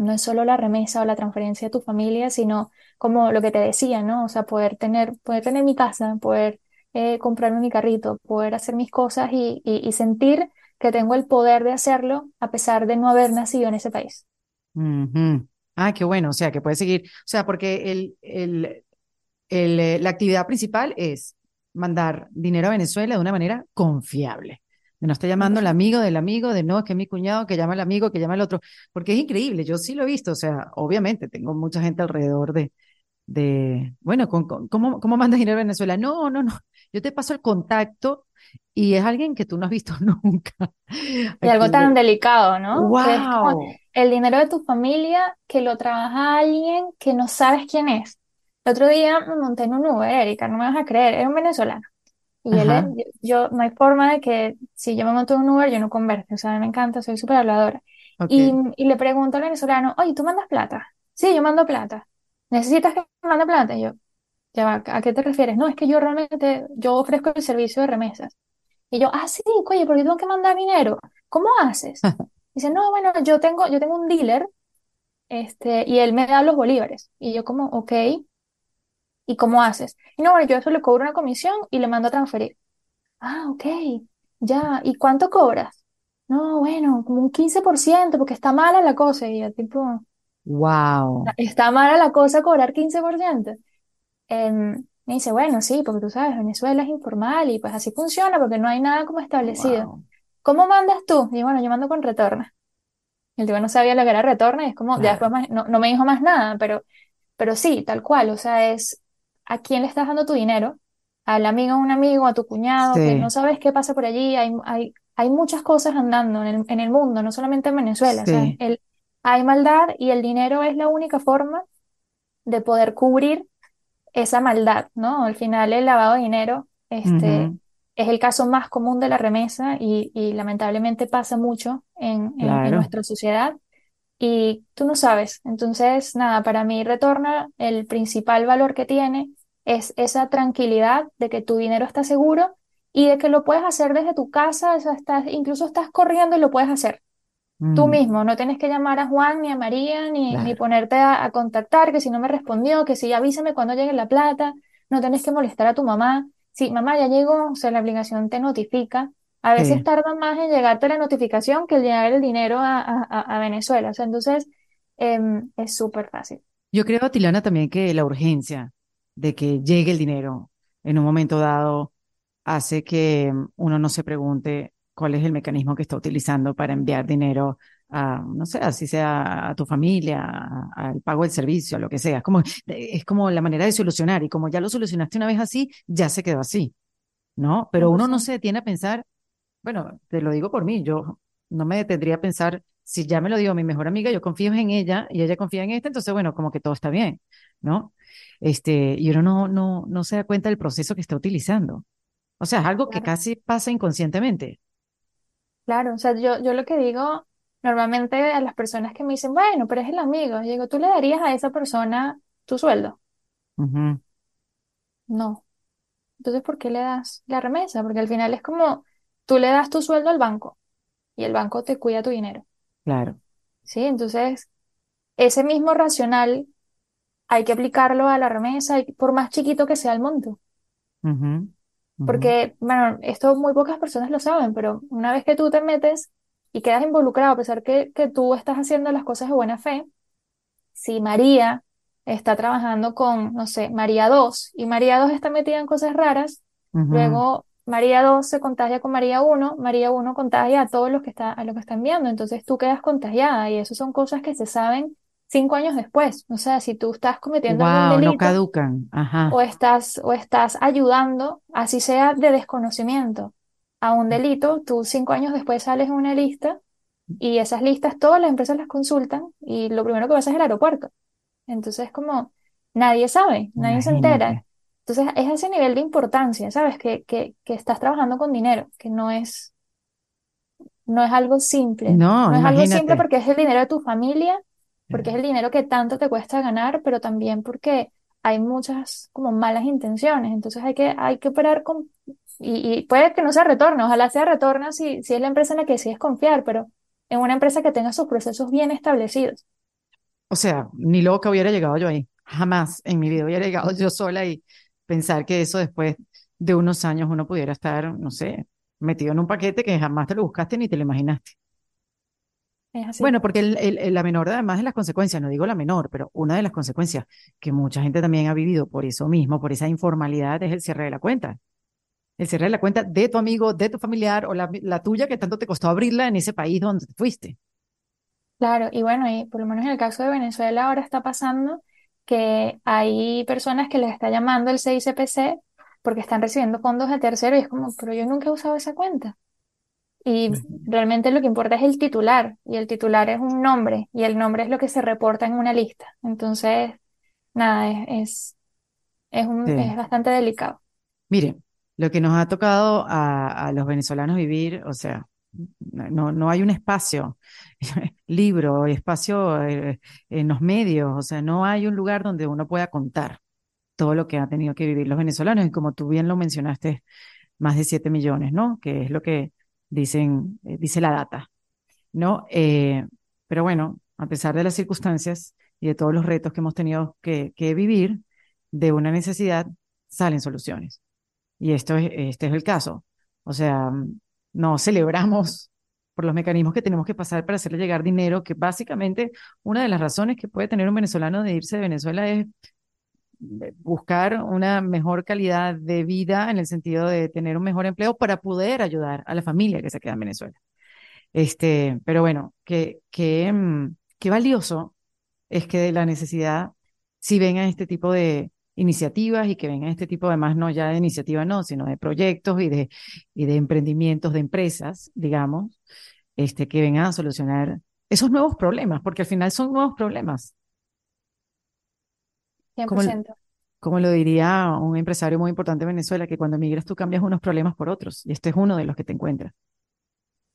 no es solo la remesa o la transferencia de tu familia, sino como lo que te decía, ¿no? O sea, poder tener, poder tener mi casa, poder eh, comprarme mi carrito, poder hacer mis cosas y, sentir que tengo el poder de hacerlo a pesar de no haber nacido en ese país. Ah, qué bueno, o sea, que puede seguir, o sea, porque el, el, el, eh, la actividad principal es mandar dinero a Venezuela de una manera confiable. No está llamando el amigo del amigo, de no, es que mi cuñado, que llama al amigo, que llama al otro, porque es increíble, yo sí lo he visto, o sea, obviamente tengo mucha gente alrededor de, de, bueno, con, con- ¿cómo, cómo mandas dinero a Venezuela? No, no, no, yo te paso el contacto y es alguien que tú no has visto nunca. Y algo tan delicado, ¿no? Que es como ¡Wow! el dinero de tu familia que lo trabaja alguien que no sabes quién es. El otro día me monté en un Uber, Erika, no me vas a creer, era un venezolano. Y él, Ajá, yo, no hay forma de que si yo me monto en un Uber, yo no converse. O sea, a mí me encanta, soy súper habladora. Y, ok. y le pregunto al venezolano, oye, ¿tú mandas plata? Sí, yo mando plata. ¿Necesitas que mande plata? Y yo, ya va, ¿a qué te refieres? No, es que yo realmente, yo ofrezco el servicio de remesas. Y yo, ah, sí, oye, ¿por qué tengo que mandar dinero? ¿Cómo haces? Dice, no, bueno, yo tengo, yo tengo un dealer, este, y él me da los bolívares. Y yo como, ok, ¿y cómo haces? Y no, bueno, yo eso le cobro una comisión y le mando a transferir. Ah, ok, ya, ¿y cuánto cobras? No, bueno, como un 15% porque está mala la cosa. Y yo tipo, Wow. ¿está mala la cosa cobrar 15%? Em, me dice, bueno, sí, porque tú sabes, Venezuela es informal y pues así funciona porque no hay nada como establecido. Wow. ¿Cómo mandas tú? Y bueno, yo mando con Retorna. Y el tipo no sabía lo que era Retorna y es como, ya después más- no, no me dijo más nada, pero, pero sí, tal cual, o sea, es a quién le estás dando tu dinero, al amigo de un amigo, a tu cuñado, que no sabes qué pasa por allí, hay, hay, hay muchas cosas andando en el, en el mundo, no solamente en Venezuela, o sea, el, hay maldad y el dinero es la única forma de poder cubrir esa maldad, ¿no? Al final el lavado de dinero, este, es el caso más común de la remesa y, y lamentablemente pasa mucho en, en, nuestra sociedad y tú no sabes. Entonces, nada, para mí Retorna, el principal valor que tiene es esa tranquilidad de que tu dinero está seguro y de que lo puedes hacer desde tu casa, o sea, estás, incluso estás corriendo y lo puedes hacer tú Mm, mismo, no tienes que llamar a Juan ni a María ni, ni claro. ponerte a, a contactar, que si no me respondió, que si avísame cuando llegue la plata, no tienes que molestar a tu mamá. Si mamá ya llegó, o sea, la aplicación te notifica. A veces Sí. tarda más en llegarte la notificación que el llegar el dinero a, a- a- a Venezuela. O sea, entonces em, es súper fácil. Yo creo, Tilana, también que la urgencia de que llegue el dinero en un momento dado hace que mm, uno no se pregunte cuál es el mecanismo que está utilizando para enviar dinero a, no sé, así sea a tu familia, al pago del servicio, a lo que sea. Es como, es como la manera de solucionar y como ya lo solucionaste una vez así, ya se quedó así, ¿no? Pero uno no 100%. se detiene a pensar bueno, te lo digo por mí, yo no me detendría a pensar, si ya me lo digo mi mejor amiga, yo confío en ella y ella confía en esta, entonces, bueno, como que todo está bien, ¿no? Este, y uno no, no, no se da cuenta del proceso que está utilizando. O sea, es algo que Claro, casi pasa inconscientemente. claro. O sea, yo, yo lo que digo normalmente a las personas que me dicen, bueno, pero es el amigo, yo digo, ¿tú le darías a esa persona tu sueldo? No. Entonces, ¿por qué le das la remesa? Porque al final es como tú le das tu sueldo al banco y el banco te cuida tu dinero, claro. ¿sí? Entonces, ese mismo racional hay que aplicarlo a la remesa, por más chiquito que sea el monto. Porque, bueno, esto muy pocas personas lo saben, pero una vez que tú te metes y quedas involucrado, a pesar que, que tú estás haciendo las cosas de buena fe, si María está trabajando con, no sé, María 2 y María 2 está metida en cosas raras, luego María 2 se contagia con María 1, María 1 contagia a todos los que está, a los que están viendo, entonces tú quedas contagiada y eso son cosas que se saben cinco años después. O sea, si tú estás cometiendo algún Wow, no delito caducan. Ajá. o estás, o estás ayudando, así sea de desconocimiento, a un delito, tú cinco años después sales en una lista y esas listas todas las empresas las consultan y lo primero que vas es el aeropuerto. Entonces, como nadie sabe, nadie se entera. Entonces, es ese nivel de importancia, ¿sabes? Que, que, que estás trabajando con dinero, que no es, no es algo simple. No, No es algo simple imagínate. porque es el dinero de tu familia, porque es el dinero que tanto te cuesta ganar, pero también porque hay muchas como malas intenciones. Entonces, hay que, hay que operar con, y, y puede que no sea retorno, ojalá sea retorno si, si es la empresa en la que decides confiar, pero en una empresa que tenga sus procesos bien establecidos. O sea, ni loca hubiera llegado yo ahí. Jamás en mi vida hubiera llegado yo sola y pensar que eso después de unos años uno pudiera estar, no sé, metido en un paquete que jamás te lo buscaste ni te lo imaginaste. Es así. Bueno, porque el- el- el- la menor, además de las consecuencias, no digo la menor, pero una de las consecuencias que mucha gente también ha vivido por eso mismo, por esa informalidad, es el cierre de la cuenta. El cierre de la cuenta de tu amigo, de tu familiar o la, la tuya que tanto te costó abrirla en ese país donde te fuiste. Claro, y bueno, y por lo menos en el caso de Venezuela ahora está pasando que hay personas que les está llamando el CICPC porque están recibiendo fondos de tercero y es como, pero yo nunca he usado esa cuenta. Y realmente lo que importa es el titular y el titular es un nombre y el nombre es lo que se reporta en una lista. Entonces, nada, es, es, es un, Sí. es bastante delicado. Mire, lo que nos ha tocado a, a los venezolanos vivir, o sea, no, no hay un espacio, libro, espacio eh, en los medios, o sea, no hay un lugar donde uno pueda contar todo lo que han tenido que vivir los venezolanos. Y como tú bien lo mencionaste, más de 7 millones, ¿no? Que es lo que dicen, eh, dice la data, ¿no? Eh, pero bueno, a pesar de las circunstancias y de todos los retos que hemos tenido que, vivir, de una necesidad salen soluciones. Y esto es, este es el caso. O sea, no celebramos por los mecanismos que tenemos que pasar para hacerle llegar dinero, que básicamente una de las razones que puede tener un venezolano de irse de Venezuela es eh, buscar una mejor calidad de vida en el sentido de tener un mejor empleo para poder ayudar a la familia que se queda en Venezuela. Este, pero bueno, qué, qué, mm, qué valioso es que de la necesidad si vengan este tipo de iniciativas y que vengan este tipo, además, no ya de iniciativa, no, sino de proyectos y de, y de emprendimientos de empresas, digamos, este, que vengan a solucionar esos nuevos problemas, porque al final son nuevos problemas. Como, 100%. como lo diría un empresario muy importante en Venezuela, que cuando emigras tú cambias unos problemas por otros, y este es uno de los que te encuentras.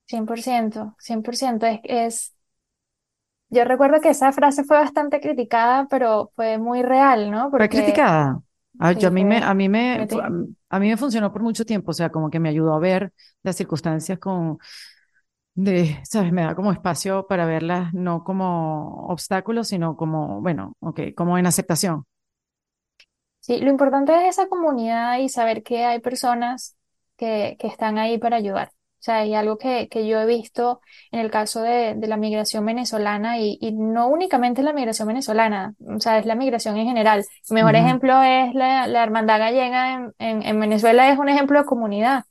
100%, 100%. Es, es, yo recuerdo que esa frase fue bastante criticada, pero fue muy real, ¿no? Fue Porque criticada. A, yo sí, a mí me, fue, a mí me, fue ti- a mí me funcionó por mucho tiempo, o sea, como que me ayudó a ver las circunstancias con, de, ¿sabes? Me da como espacio para verlas no como obstáculos, sino como, bueno, ok, como en aceptación. Sí, lo importante es esa comunidad y saber que hay personas que, que están ahí para ayudar. O sea, hay algo que, que yo he visto en el caso de, de la migración venezolana y, y no únicamente la migración venezolana, o sea, es la migración en general. El mejor ejemplo es la, la Hermandad Gallega en, en, en Venezuela, es un ejemplo de comunidad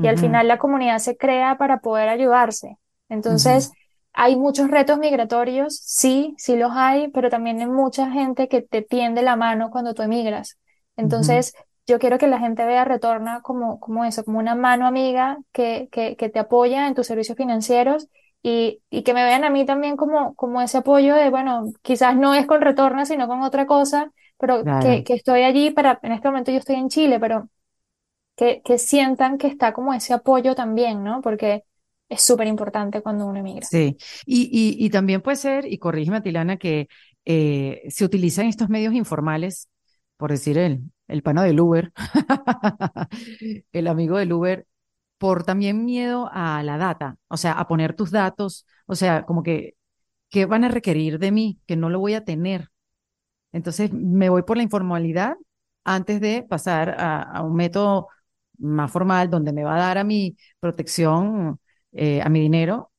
y al final la comunidad se crea para poder ayudarse. Entonces, hay muchos retos migratorios, sí, sí los hay, pero también hay mucha gente que te tiende la mano cuando tú emigras. Entonces, yo quiero que la gente vea Retorna como, como eso, como una mano amiga que, que, que te apoya en tus servicios financieros y, y que me vean a mí también como, como ese apoyo de, bueno, quizás no es con Retorna, sino con otra cosa, pero Claro. que, que estoy allí para, en este momento yo estoy en Chile, pero que, que sientan que está como ese apoyo también, ¿no? Porque es súper importante cuando uno emigra. Sí, y, y, y también puede ser, y corrígeme, Tilana, que eh, se utilizan estos medios informales, por decir el, el pana del Uber, el amigo del Uber, por también miedo a la data, o sea, a poner tus datos, o sea, como que, ¿qué van a requerir de mí? Que no lo voy a tener. Entonces, me voy por la informalidad antes de pasar a, a un método más formal donde me va a dar a mi protección, eh, a mi dinero,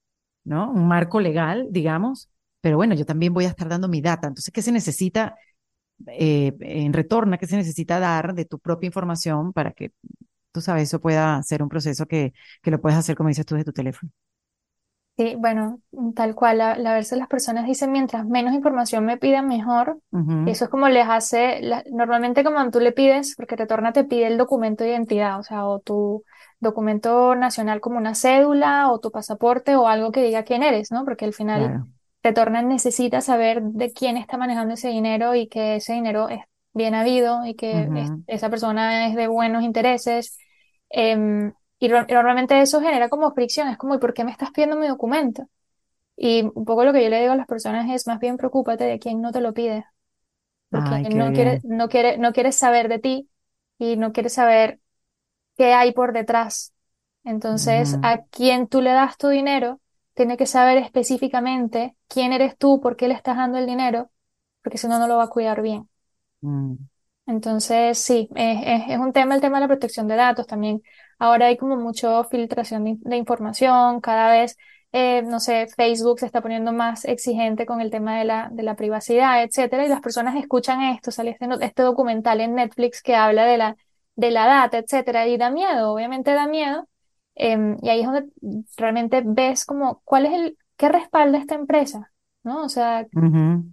¿no? Un marco legal, digamos, pero bueno, yo también voy a estar dando mi data. Entonces, ¿qué se necesita eh, en retorno? ¿Qué se necesita dar de tu propia información para que, tú sabes, eso pueda ser un proceso que, que lo puedes hacer, como dices tú, de tu teléfono? Sí, bueno, tal cual, a, la veces las personas dicen, mientras menos información me pidan, mejor. Ujú, Y eso es como les hace, la- normalmente como tú le pides, porque Retorna te pide el documento de identidad, o sea, o tu documento nacional como una cédula, o tu pasaporte, o algo que diga quién eres, ¿no? Porque al final claro. Retorna necesita saber de quién está manejando ese dinero y que ese dinero es bien habido y que es- esa persona es de buenos intereses. Em, y normalmente eso genera como fricción, es como, ¿y por qué me estás pidiendo mi documento? Y un poco lo que yo le digo a las personas es más bien preocúpate de quién no te lo pide, porque Ay, no quiere, no quiere, no quiere saber de ti y no quiere saber qué hay por detrás. Entonces, a quién tú le das tu dinero, tiene que saber específicamente quién eres tú, por qué le estás dando el dinero, porque si no, no lo va a cuidar bien. mm, Entonces, sí, es, un tema el tema de la protección de datos también. Ahora hay como mucho filtración de, de información, cada vez, eh, no sé, Facebook se está poniendo más exigente con el tema de la, de la privacidad, etcétera, y las personas escuchan esto, sale este, este documental en Netflix que habla de la, de la data, etcétera, y da miedo, obviamente da miedo, em, y ahí es donde realmente ves como cuál es el, qué respalda esta empresa, ¿no? O sea,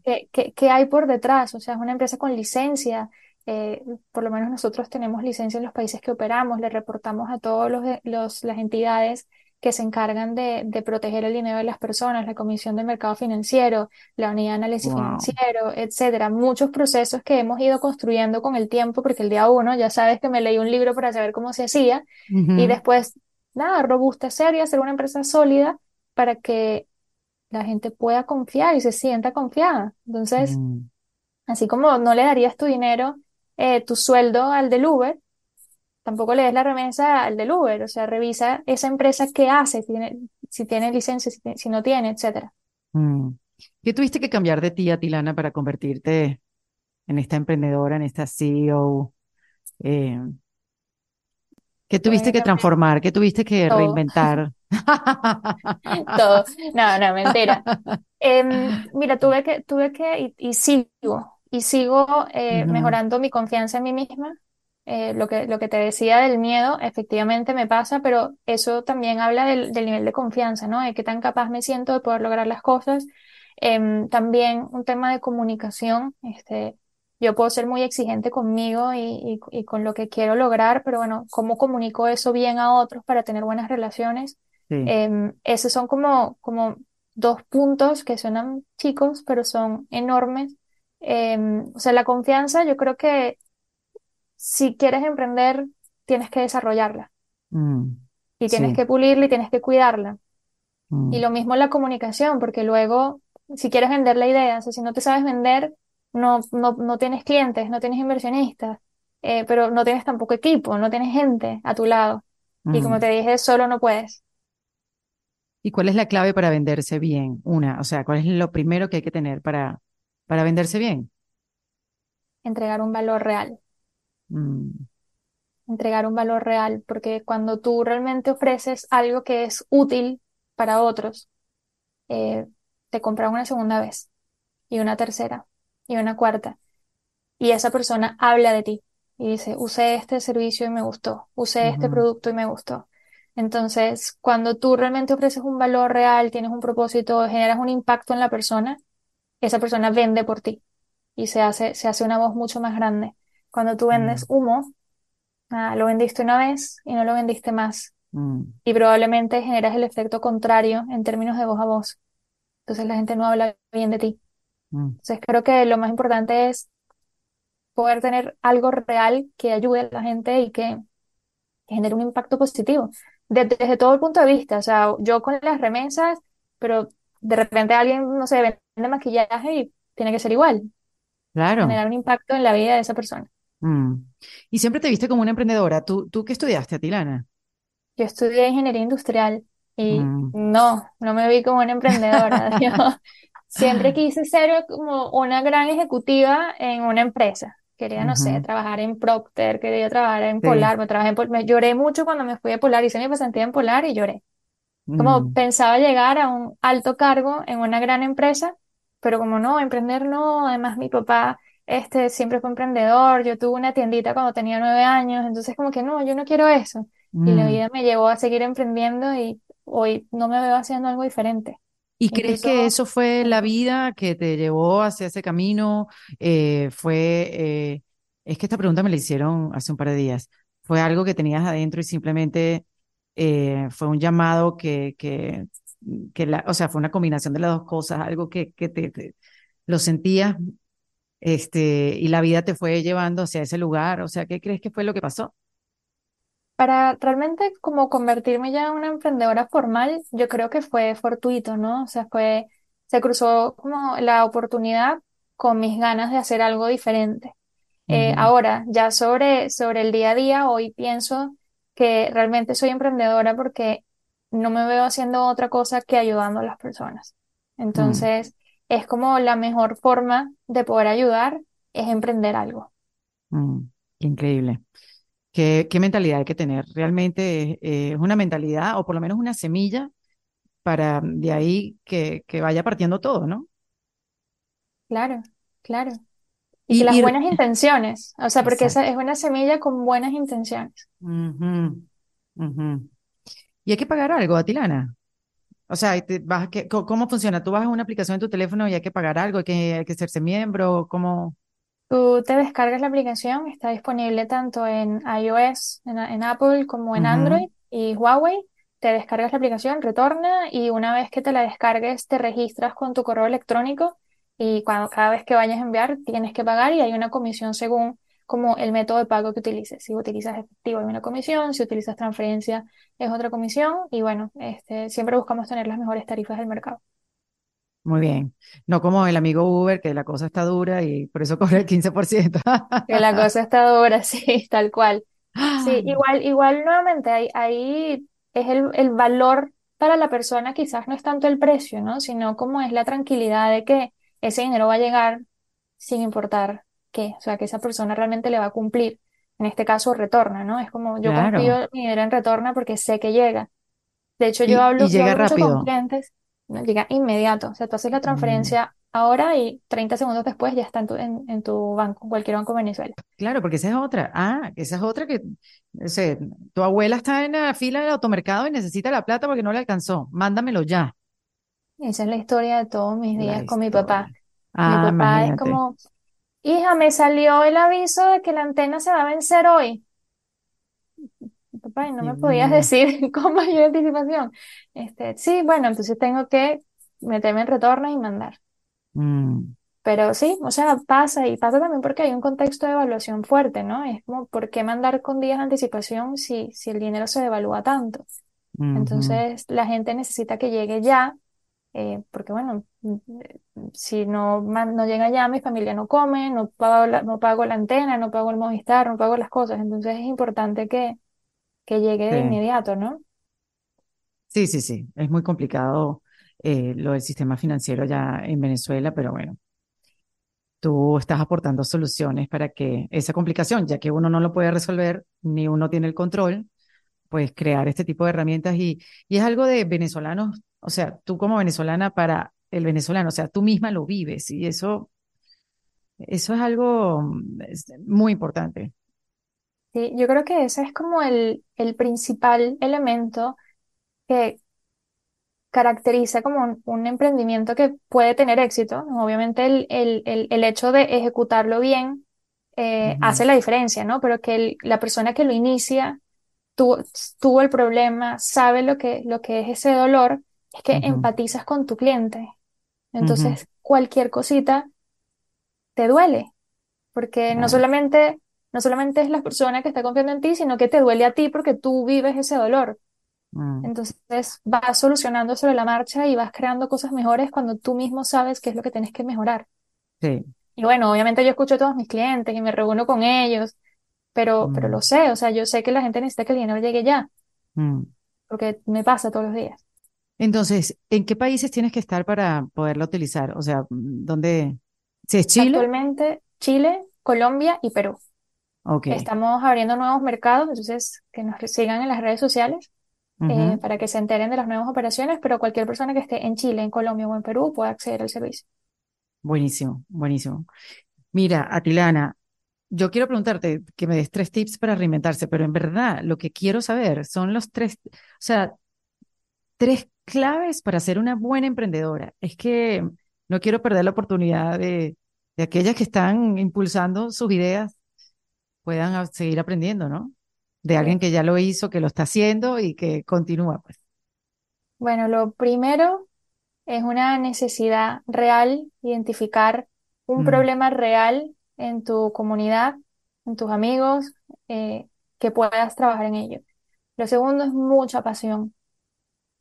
¿Qué, qué- qué hay por detrás? O sea, es una empresa con licencia. eh, por lo menos nosotros tenemos licencia en los países que operamos, le reportamos a todos los, los- las entidades que se encargan de, de proteger el dinero de las personas, la Comisión de Mercado Financiero, la Unidad de Análisis Wow. Financiero, etcétera. Muchos procesos que hemos ido construyendo con el tiempo, porque el día uno, ya sabes que me leí un libro para saber cómo se hacía, y ujú, después, nada, robustecer y hacer una empresa sólida para que la gente pueda confiar y se sienta confiada. Entonces, mm. así como no le darías tu dinero, eh, tu sueldo al del Uber, tampoco le des la remesa al del Uber. O sea, revisa esa empresa qué hace, si tiene, si tiene licencia, si no tiene, etcétera. Mm. ¿Qué tuviste que cambiar de ti, Atilana, para convertirte en esta emprendedora, en esta CEO? Eh, ¿qué tuviste que transformar? ¿Qué tuviste que todo, reinventar? todo. No, no, mentira. Em, mira, tuve que, tuve que, y, y sigo, y sigo eh, mejorando mi confianza en mí misma. Eh, lo que, lo que te decía del miedo, efectivamente me pasa, pero eso también habla del, del nivel de confianza, ¿no? De qué tan capaz me siento de poder lograr las cosas. Em, también un tema de comunicación, este, yo puedo ser muy exigente conmigo y, y, y con lo que quiero lograr, pero bueno, ¿cómo comunico eso bien a otros para tener buenas relaciones? Sí. Em, esos son como, como dos puntos que suenan chicos, pero son enormes. Em, o sea, la confianza, yo creo que si quieres emprender, tienes que desarrollarla Mm, y tienes sí. que pulirla y tienes que cuidarla. Y Mm, lo mismo la comunicación, porque luego, si quieres vender la idea, o sea, si no te sabes vender, no, no, no tienes clientes, no tienes inversionistas, eh, pero no tienes tampoco equipo, no tienes gente a tu lado. Y como mm. te dije, solo no puedes. ¿Y cuál es la clave para venderse bien? Una, o sea, ¿cuál es lo primero que hay que tener para, para venderse bien? Entregar un valor real. Mm, entregar un valor real, porque cuando tú realmente ofreces algo que es útil para otros, eh, te compran una segunda vez y una tercera y una cuarta, y esa persona habla de ti y dice, usé este servicio y me gustó, usé este producto y me gustó. Entonces, cuando tú realmente ofreces un valor real, tienes un propósito, generas un impacto en la persona, esa persona vende por ti y se hace, se hace una voz mucho más grande. Cuando tú vendes mm, humo, ah, lo vendiste una vez y no lo vendiste más. Mm, Y probablemente generas el efecto contrario en términos de voz a voz. Entonces la gente no habla bien de ti. Mm, Entonces creo que lo más importante es poder tener algo real que ayude a la gente y que, que genere un impacto positivo. De- desde todo el punto de vista, o sea, yo con las remesas, pero de repente alguien, no sé, vende maquillaje y tiene que ser igual, claro. generar un impacto en la vida de esa persona. Mm. Y siempre te viste como una emprendedora. ¿Tú, tú qué estudiaste, Atilana? Yo estudié ingeniería industrial y Mm. no, no me vi como una emprendedora. Yo siempre quise ser como una gran ejecutiva en una empresa. Quería, no sé, Ujú. trabajar en Procter, quería trabajar en Sí. Polar, me trabajé en Pol- me lloré mucho cuando me fui de Polar, hice mi pasantía en Polar y lloré. Como Mm, pensaba llegar a un alto cargo en una gran empresa, pero como no, emprender no, además mi papá este siempre fue emprendedor, yo tuve una tiendita cuando tenía nueve años, entonces como que no, yo no quiero eso. Y la mm. vida me llevó a seguir emprendiendo y hoy no me veo haciendo algo diferente. ¿Y crees que eso fue la vida que te llevó hacia ese camino? Eh, fue, eh, es que esta pregunta me la hicieron hace un par de días. ¿Fue algo que tenías adentro y simplemente eh, fue un llamado que, que, que la, o sea, fue una combinación de las dos cosas, algo que, que te, te- lo sentías, este, y la vida te fue llevando hacia ese lugar? O sea, ¿qué crees que fue lo que pasó? Para realmente como convertirme ya en una emprendedora formal, yo creo que fue fortuito, ¿no? O sea, fue, se cruzó como la oportunidad con mis ganas de hacer algo diferente. Eh, ahora, ya sobre, sobre el día a día, hoy pienso que realmente soy emprendedora porque no me veo haciendo otra cosa que ayudando a las personas. mm, Entonces, es como la mejor forma de poder ayudar es emprender algo. mm. Increíble. ¿Qué, qué mentalidad hay que tener? Realmente eh, es una mentalidad o por lo menos una semilla para de ahí que, que vaya partiendo todo, ¿no? Claro, claro. Y las y- buenas intenciones, o sea, porque esa es una semilla con buenas intenciones. Ujú, ujú. Y hay que pagar algo, Atilana. O sea, te vas ¿cómo funciona? Tú vas a una aplicación en tu teléfono y hay que pagar algo, hay que, hay que hacerse miembro, ¿cómo? Tú te descargas la aplicación, está disponible tanto en iOS, en, en Apple, como en Ujú, Android y Huawei. Te descargas la aplicación, retorna y una vez que te la descargues, te registras con tu correo electrónico y cuando, cada vez que vayas a enviar tienes que pagar y hay una comisión según como el método de pago que utilices. Si utilizas efectivo hay una comisión, si utilizas transferencia es otra comisión y bueno, este, siempre buscamos tener las mejores tarifas del mercado. Muy bien. No como el amigo Uber, que la cosa está dura y por eso cobra el 15%. Que la cosa está dura, sí, tal cual. Sí, igual, igual nuevamente ahí, ahí es el, el valor para la persona, quizás no es tanto el precio, ¿no? Sino como es la tranquilidad de que ese dinero va a llegar sin importar qué, o sea, que esa persona realmente le va a cumplir. En este caso, retorna, ¿no? Es como yo Claro. confío mi dinero en retorna porque sé que llega. De hecho, yo Y, hablo, y yo llega hablo mucho con clientes, ¿no? Llega inmediato. O sea, tú haces la Mm, transferencia ahora y 30 segundos después ya está en tu, en, en tu banco, cualquier banco de Venezuela. claro, porque esa es otra. Ah, esa es otra que, no sé, tu abuela está en la fila del automercado y necesita la plata porque no le alcanzó. Mándamelo ya. Esa es la historia de todos mis La días con mi papá. Mi Ah, papá es como, hija, me salió el aviso de que la antena se va a vencer hoy. Papá, y no me podías decir con mayor anticipación. Este, sí, bueno, entonces tengo que meterme en retorno y mandar. Mm, Pero sí, o sea, pasa y pasa también porque hay un contexto de evaluación fuerte, ¿no? Es como, ¿por qué mandar con días de anticipación si, si el dinero se devalúa tanto? Entonces, la gente necesita que llegue ya, eh, porque bueno, si no, no llega ya, mi familia no come, no pago la, no pago la antena, no pago el Movistar, no pago las cosas. Entonces, es importante que, que llegue de Sí. inmediato, ¿no? Sí, sí, sí. Es muy complicado eh, lo del sistema financiero ya en Venezuela, pero bueno, tú estás aportando soluciones para que esa complicación, ya que uno no lo puede resolver ni uno tiene el control, pues crear este tipo de herramientas y, y es algo de venezolanos, o sea, tú como venezolana para el venezolano, o sea, tú misma lo vives y eso, eso es algo mm, muy importante. Sí, yo creo que ese es como el, el principal elemento que caracteriza como un, un emprendimiento que puede tener éxito. Obviamente el, el, el, el hecho de ejecutarlo bien eh, hace la diferencia, ¿no? Pero que la persona que lo inicia tuvo, tuvo, el problema, sabe lo que, lo que es ese dolor, es que empatizas con tu cliente. Entonces, cualquier cosita te duele, porque no solamente, no solamente es la persona que está confiando en ti, sino que te duele a ti porque tú vives ese dolor. Mm. Entonces vas solucionando sobre la marcha y vas creando cosas mejores cuando tú mismo sabes qué es lo que tienes que mejorar. Sí. Y bueno, obviamente yo escucho a todos mis clientes y me reúno con ellos, pero, pero mm. lo sé, o sea, yo sé que la gente necesita que el dinero llegue ya, mm. porque me pasa todos los días. Entonces, ¿en qué países tienes que estar para poderlo utilizar? O sea, ¿dónde? ¿Si es Chile? Actualmente Chile, Colombia y Perú. Okay. Estamos abriendo nuevos mercados, entonces que nos sigan en las redes sociales eh, para que se enteren de las nuevas operaciones, pero cualquier persona que esté en Chile, en Colombia o en Perú puede acceder al servicio. Buenísimo, buenísimo. Mira, Atilana, yo quiero preguntarte que me des tres tips para reinventarse, pero en verdad lo que quiero saber son los tres, o sea, tres claves para ser una buena emprendedora. Es que no quiero perder la oportunidad de, de aquellas que están impulsando sus ideas puedan seguir aprendiendo, ¿no? de alguien que ya lo hizo, que lo está haciendo y que continúa, pues. Bueno, lo primero es una necesidad real, identificar un mm. problema real en tu comunidad, en tus amigos, eh, que puedas trabajar en ello. Lo segundo es mucha pasión,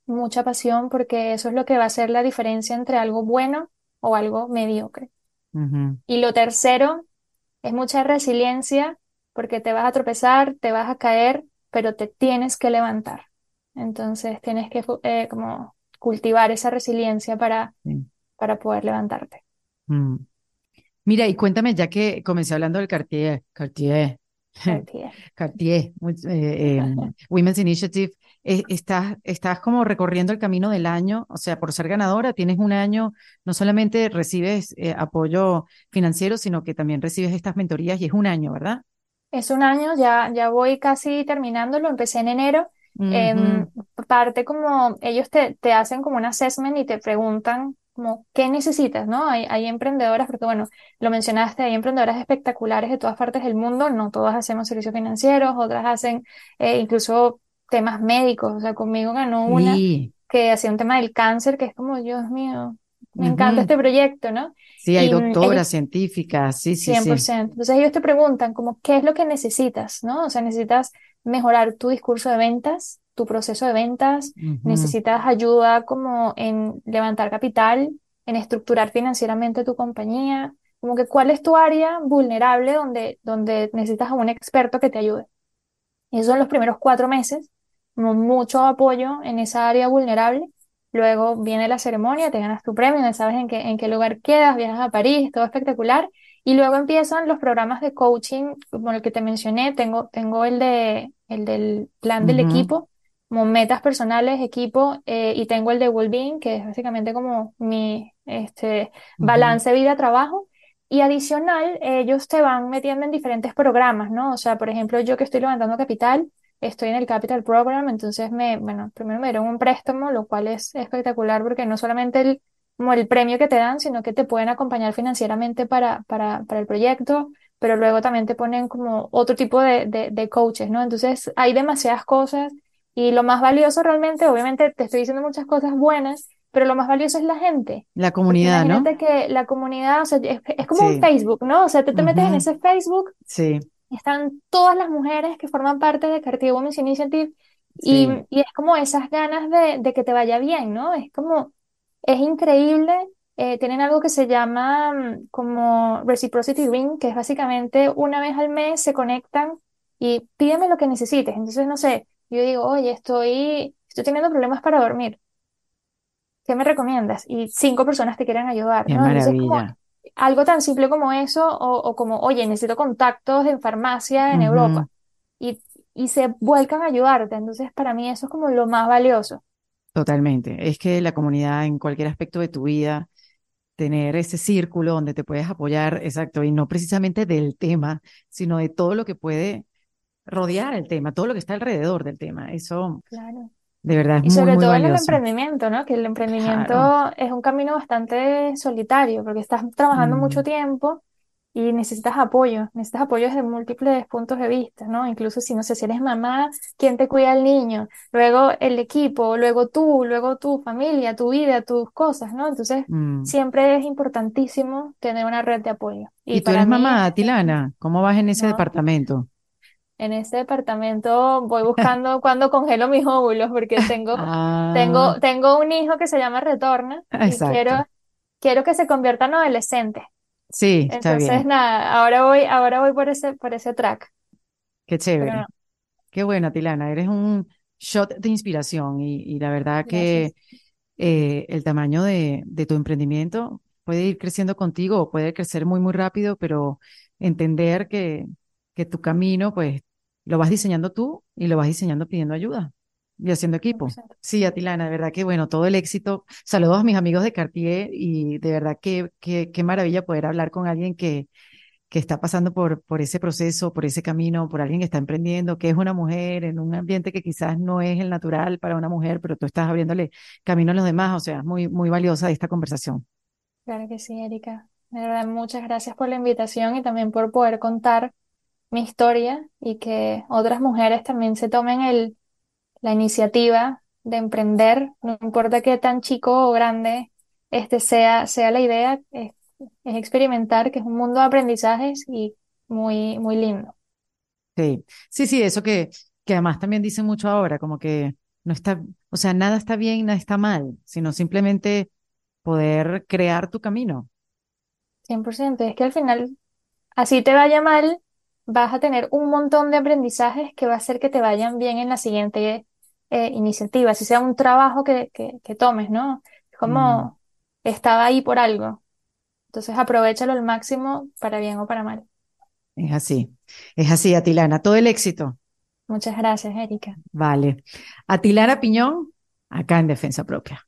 mucha pasión porque eso es lo que va a hacer la diferencia entre algo bueno o algo mediocre. Y lo tercero es mucha resiliencia porque te vas a tropezar, te vas a caer, pero te tienes que levantar. Entonces tienes que eh, como cultivar esa resiliencia para, para poder levantarte. Mm. Mira, y cuéntame, ya que comencé hablando del Cartier, Cartier, Cartier, Cartier eh, em, Women's Initiative, eh, estás, estás como recorriendo el camino del año, o sea, por ser ganadora, tienes un año, no solamente recibes apoyo financiero, sino que también recibes estas mentorías y es un año, ¿verdad? Es un año, ya, ya voy casi terminando, lo empecé en enero. Em, parte como ellos te, te hacen como un assessment y te preguntan como qué necesitas, ¿no? Hay, hay emprendedoras, porque bueno, lo mencionaste, hay emprendedoras espectaculares de todas partes del mundo, no todas hacemos servicios financieros, otras hacen eh, incluso temas médicos, o sea, conmigo ganó una que hacía un tema del cáncer, que es como, Dios mío, me encanta este proyecto, ¿no? Sí, hay doctoras científicas, sí, sí, 100%. Sí. Entonces ellos te preguntan como, ¿qué es lo que necesitas? ¿No? O sea, necesitas mejorar tu discurso de ventas, tu proceso de ventas, necesitas ayuda como en levantar capital, en estructurar financieramente tu compañía, como que cuál es tu área vulnerable donde, donde necesitas a un experto que te ayude. Y eso en los primeros cuatro meses, como mucho apoyo en esa área vulnerable Luego viene la ceremonia, te ganas tu premio, no sabes en qué, en qué lugar quedas, viajas a París, todo espectacular. Y luego empiezan los programas de coaching, como el que te mencioné, tengo, tengo el, de, el del plan del equipo, como metas personales, equipo, eh, y tengo el de well-being, que es básicamente como mi este, balance vida-trabajo. Y adicional, ellos te van metiendo en diferentes programas, ¿no? O sea, por ejemplo, yo que estoy levantando capital, estoy en el Capital Program, entonces me, bueno, primero me dieron un préstamo, lo cual es espectacular porque no solamente el, como el premio que te dan, sino que te pueden acompañar financieramente para, para, para el proyecto, pero luego también te ponen como otro tipo de, de, de coaches, ¿no? Entonces hay demasiadas cosas y lo más valioso realmente, obviamente te estoy diciendo muchas cosas buenas, pero lo más valioso es la gente. La comunidad, imagínate que la comunidad, o sea, es, como un Facebook, ¿no? O sea, tú te metes en ese Facebook sí están todas las mujeres que forman parte de Cartier Women's Initiative y, y, es como esas ganas de, de, que te vaya bien, ¿no? Es como, es increíble. Eh, tienen algo que se llama mm, como Reciprocity Ring, que es básicamente una vez al mes se conectan y pídeme lo que necesites. Entonces, no sé, yo digo, oye, estoy, estoy teniendo problemas para dormir. ¿Qué me recomiendas? Y cinco personas te quieren ayudar, Qué ¿no? maravilla algo tan simple como eso, o, como, oye, necesito contactos en farmacia en Europa, y, y se vuelcan a ayudarte. Entonces, para mí eso es como lo más valioso. Totalmente. Es que la comunidad en cualquier aspecto de tu vida, tener ese círculo donde te puedes apoyar, exacto, y no precisamente del tema, sino de todo lo que puede rodear el tema, todo lo que está alrededor del tema. Eso claro. De verdad, y sobre todo en el emprendimiento, ¿no? Que el emprendimiento es un camino bastante solitario, porque estás trabajando mucho mm. tiempo y necesitas apoyo, necesitas apoyo desde múltiples puntos de vista, ¿no? Incluso si no sé si eres mamá, ¿quién te cuida al niño? Luego el equipo, luego tú, luego tu familia, tu vida, tus cosas, ¿no? Entonces, Mm. siempre es importantísimo tener una red de apoyo. ¿Y tú para eres mí, mamá, Tilana? ¿Cómo vas en ese No. departamento? En este departamento voy buscando cuando congelo mis óvulos, porque tengo, Ah, tengo, tengo un hijo que se llama Retorna y quiero, quiero que se convierta en adolescente. sí, está Entonces, bien. nada, ahora voy, ahora voy por ese, por ese track. Qué chévere. no, Qué bueno, Tilana. Eres un shot de inspiración y, y la verdad que eh, el tamaño de, de tu emprendimiento puede ir creciendo contigo o puede crecer muy, muy rápido, pero entender que, que tu camino, pues, lo vas diseñando tú y lo vas diseñando pidiendo ayuda y haciendo equipo. 100%. Sí, Atilana, de verdad que bueno, todo el éxito. Saludos a mis amigos de Cartier y de verdad que, que, qué maravilla poder hablar con alguien que, que está pasando por, por ese proceso, por ese camino, por alguien que está emprendiendo, que es una mujer en un ambiente que quizás no es el natural para una mujer, pero tú estás abriéndole camino a los demás. O sea, es muy, muy valiosa esta conversación. Claro que sí, Erika. De verdad, muchas gracias por la invitación y también por poder contar mi historia y que otras mujeres también se tomen el, la iniciativa de emprender, no importa qué tan chico o grande este sea, sea la idea, es, es experimentar, que es un mundo de aprendizajes y muy, muy lindo. Sí, sí, sí, eso que, que además también dicen mucho ahora, como que no está, o sea, nada está bien, nada está mal, sino simplemente poder crear tu camino. 100%. Es que al final, así te vaya mal, vas a tener un montón de aprendizajes que va a hacer que te vayan bien en la siguiente eh, iniciativa, si sea un trabajo que, que, que tomes, ¿no? Es Mm, como estaba ahí por algo. Entonces aprovéchalo al máximo para bien o para mal. es así, es así, Atilana, todo el éxito. Muchas gracias, Erika. Vale. Atilana Piñón, acá en Defensa Propia.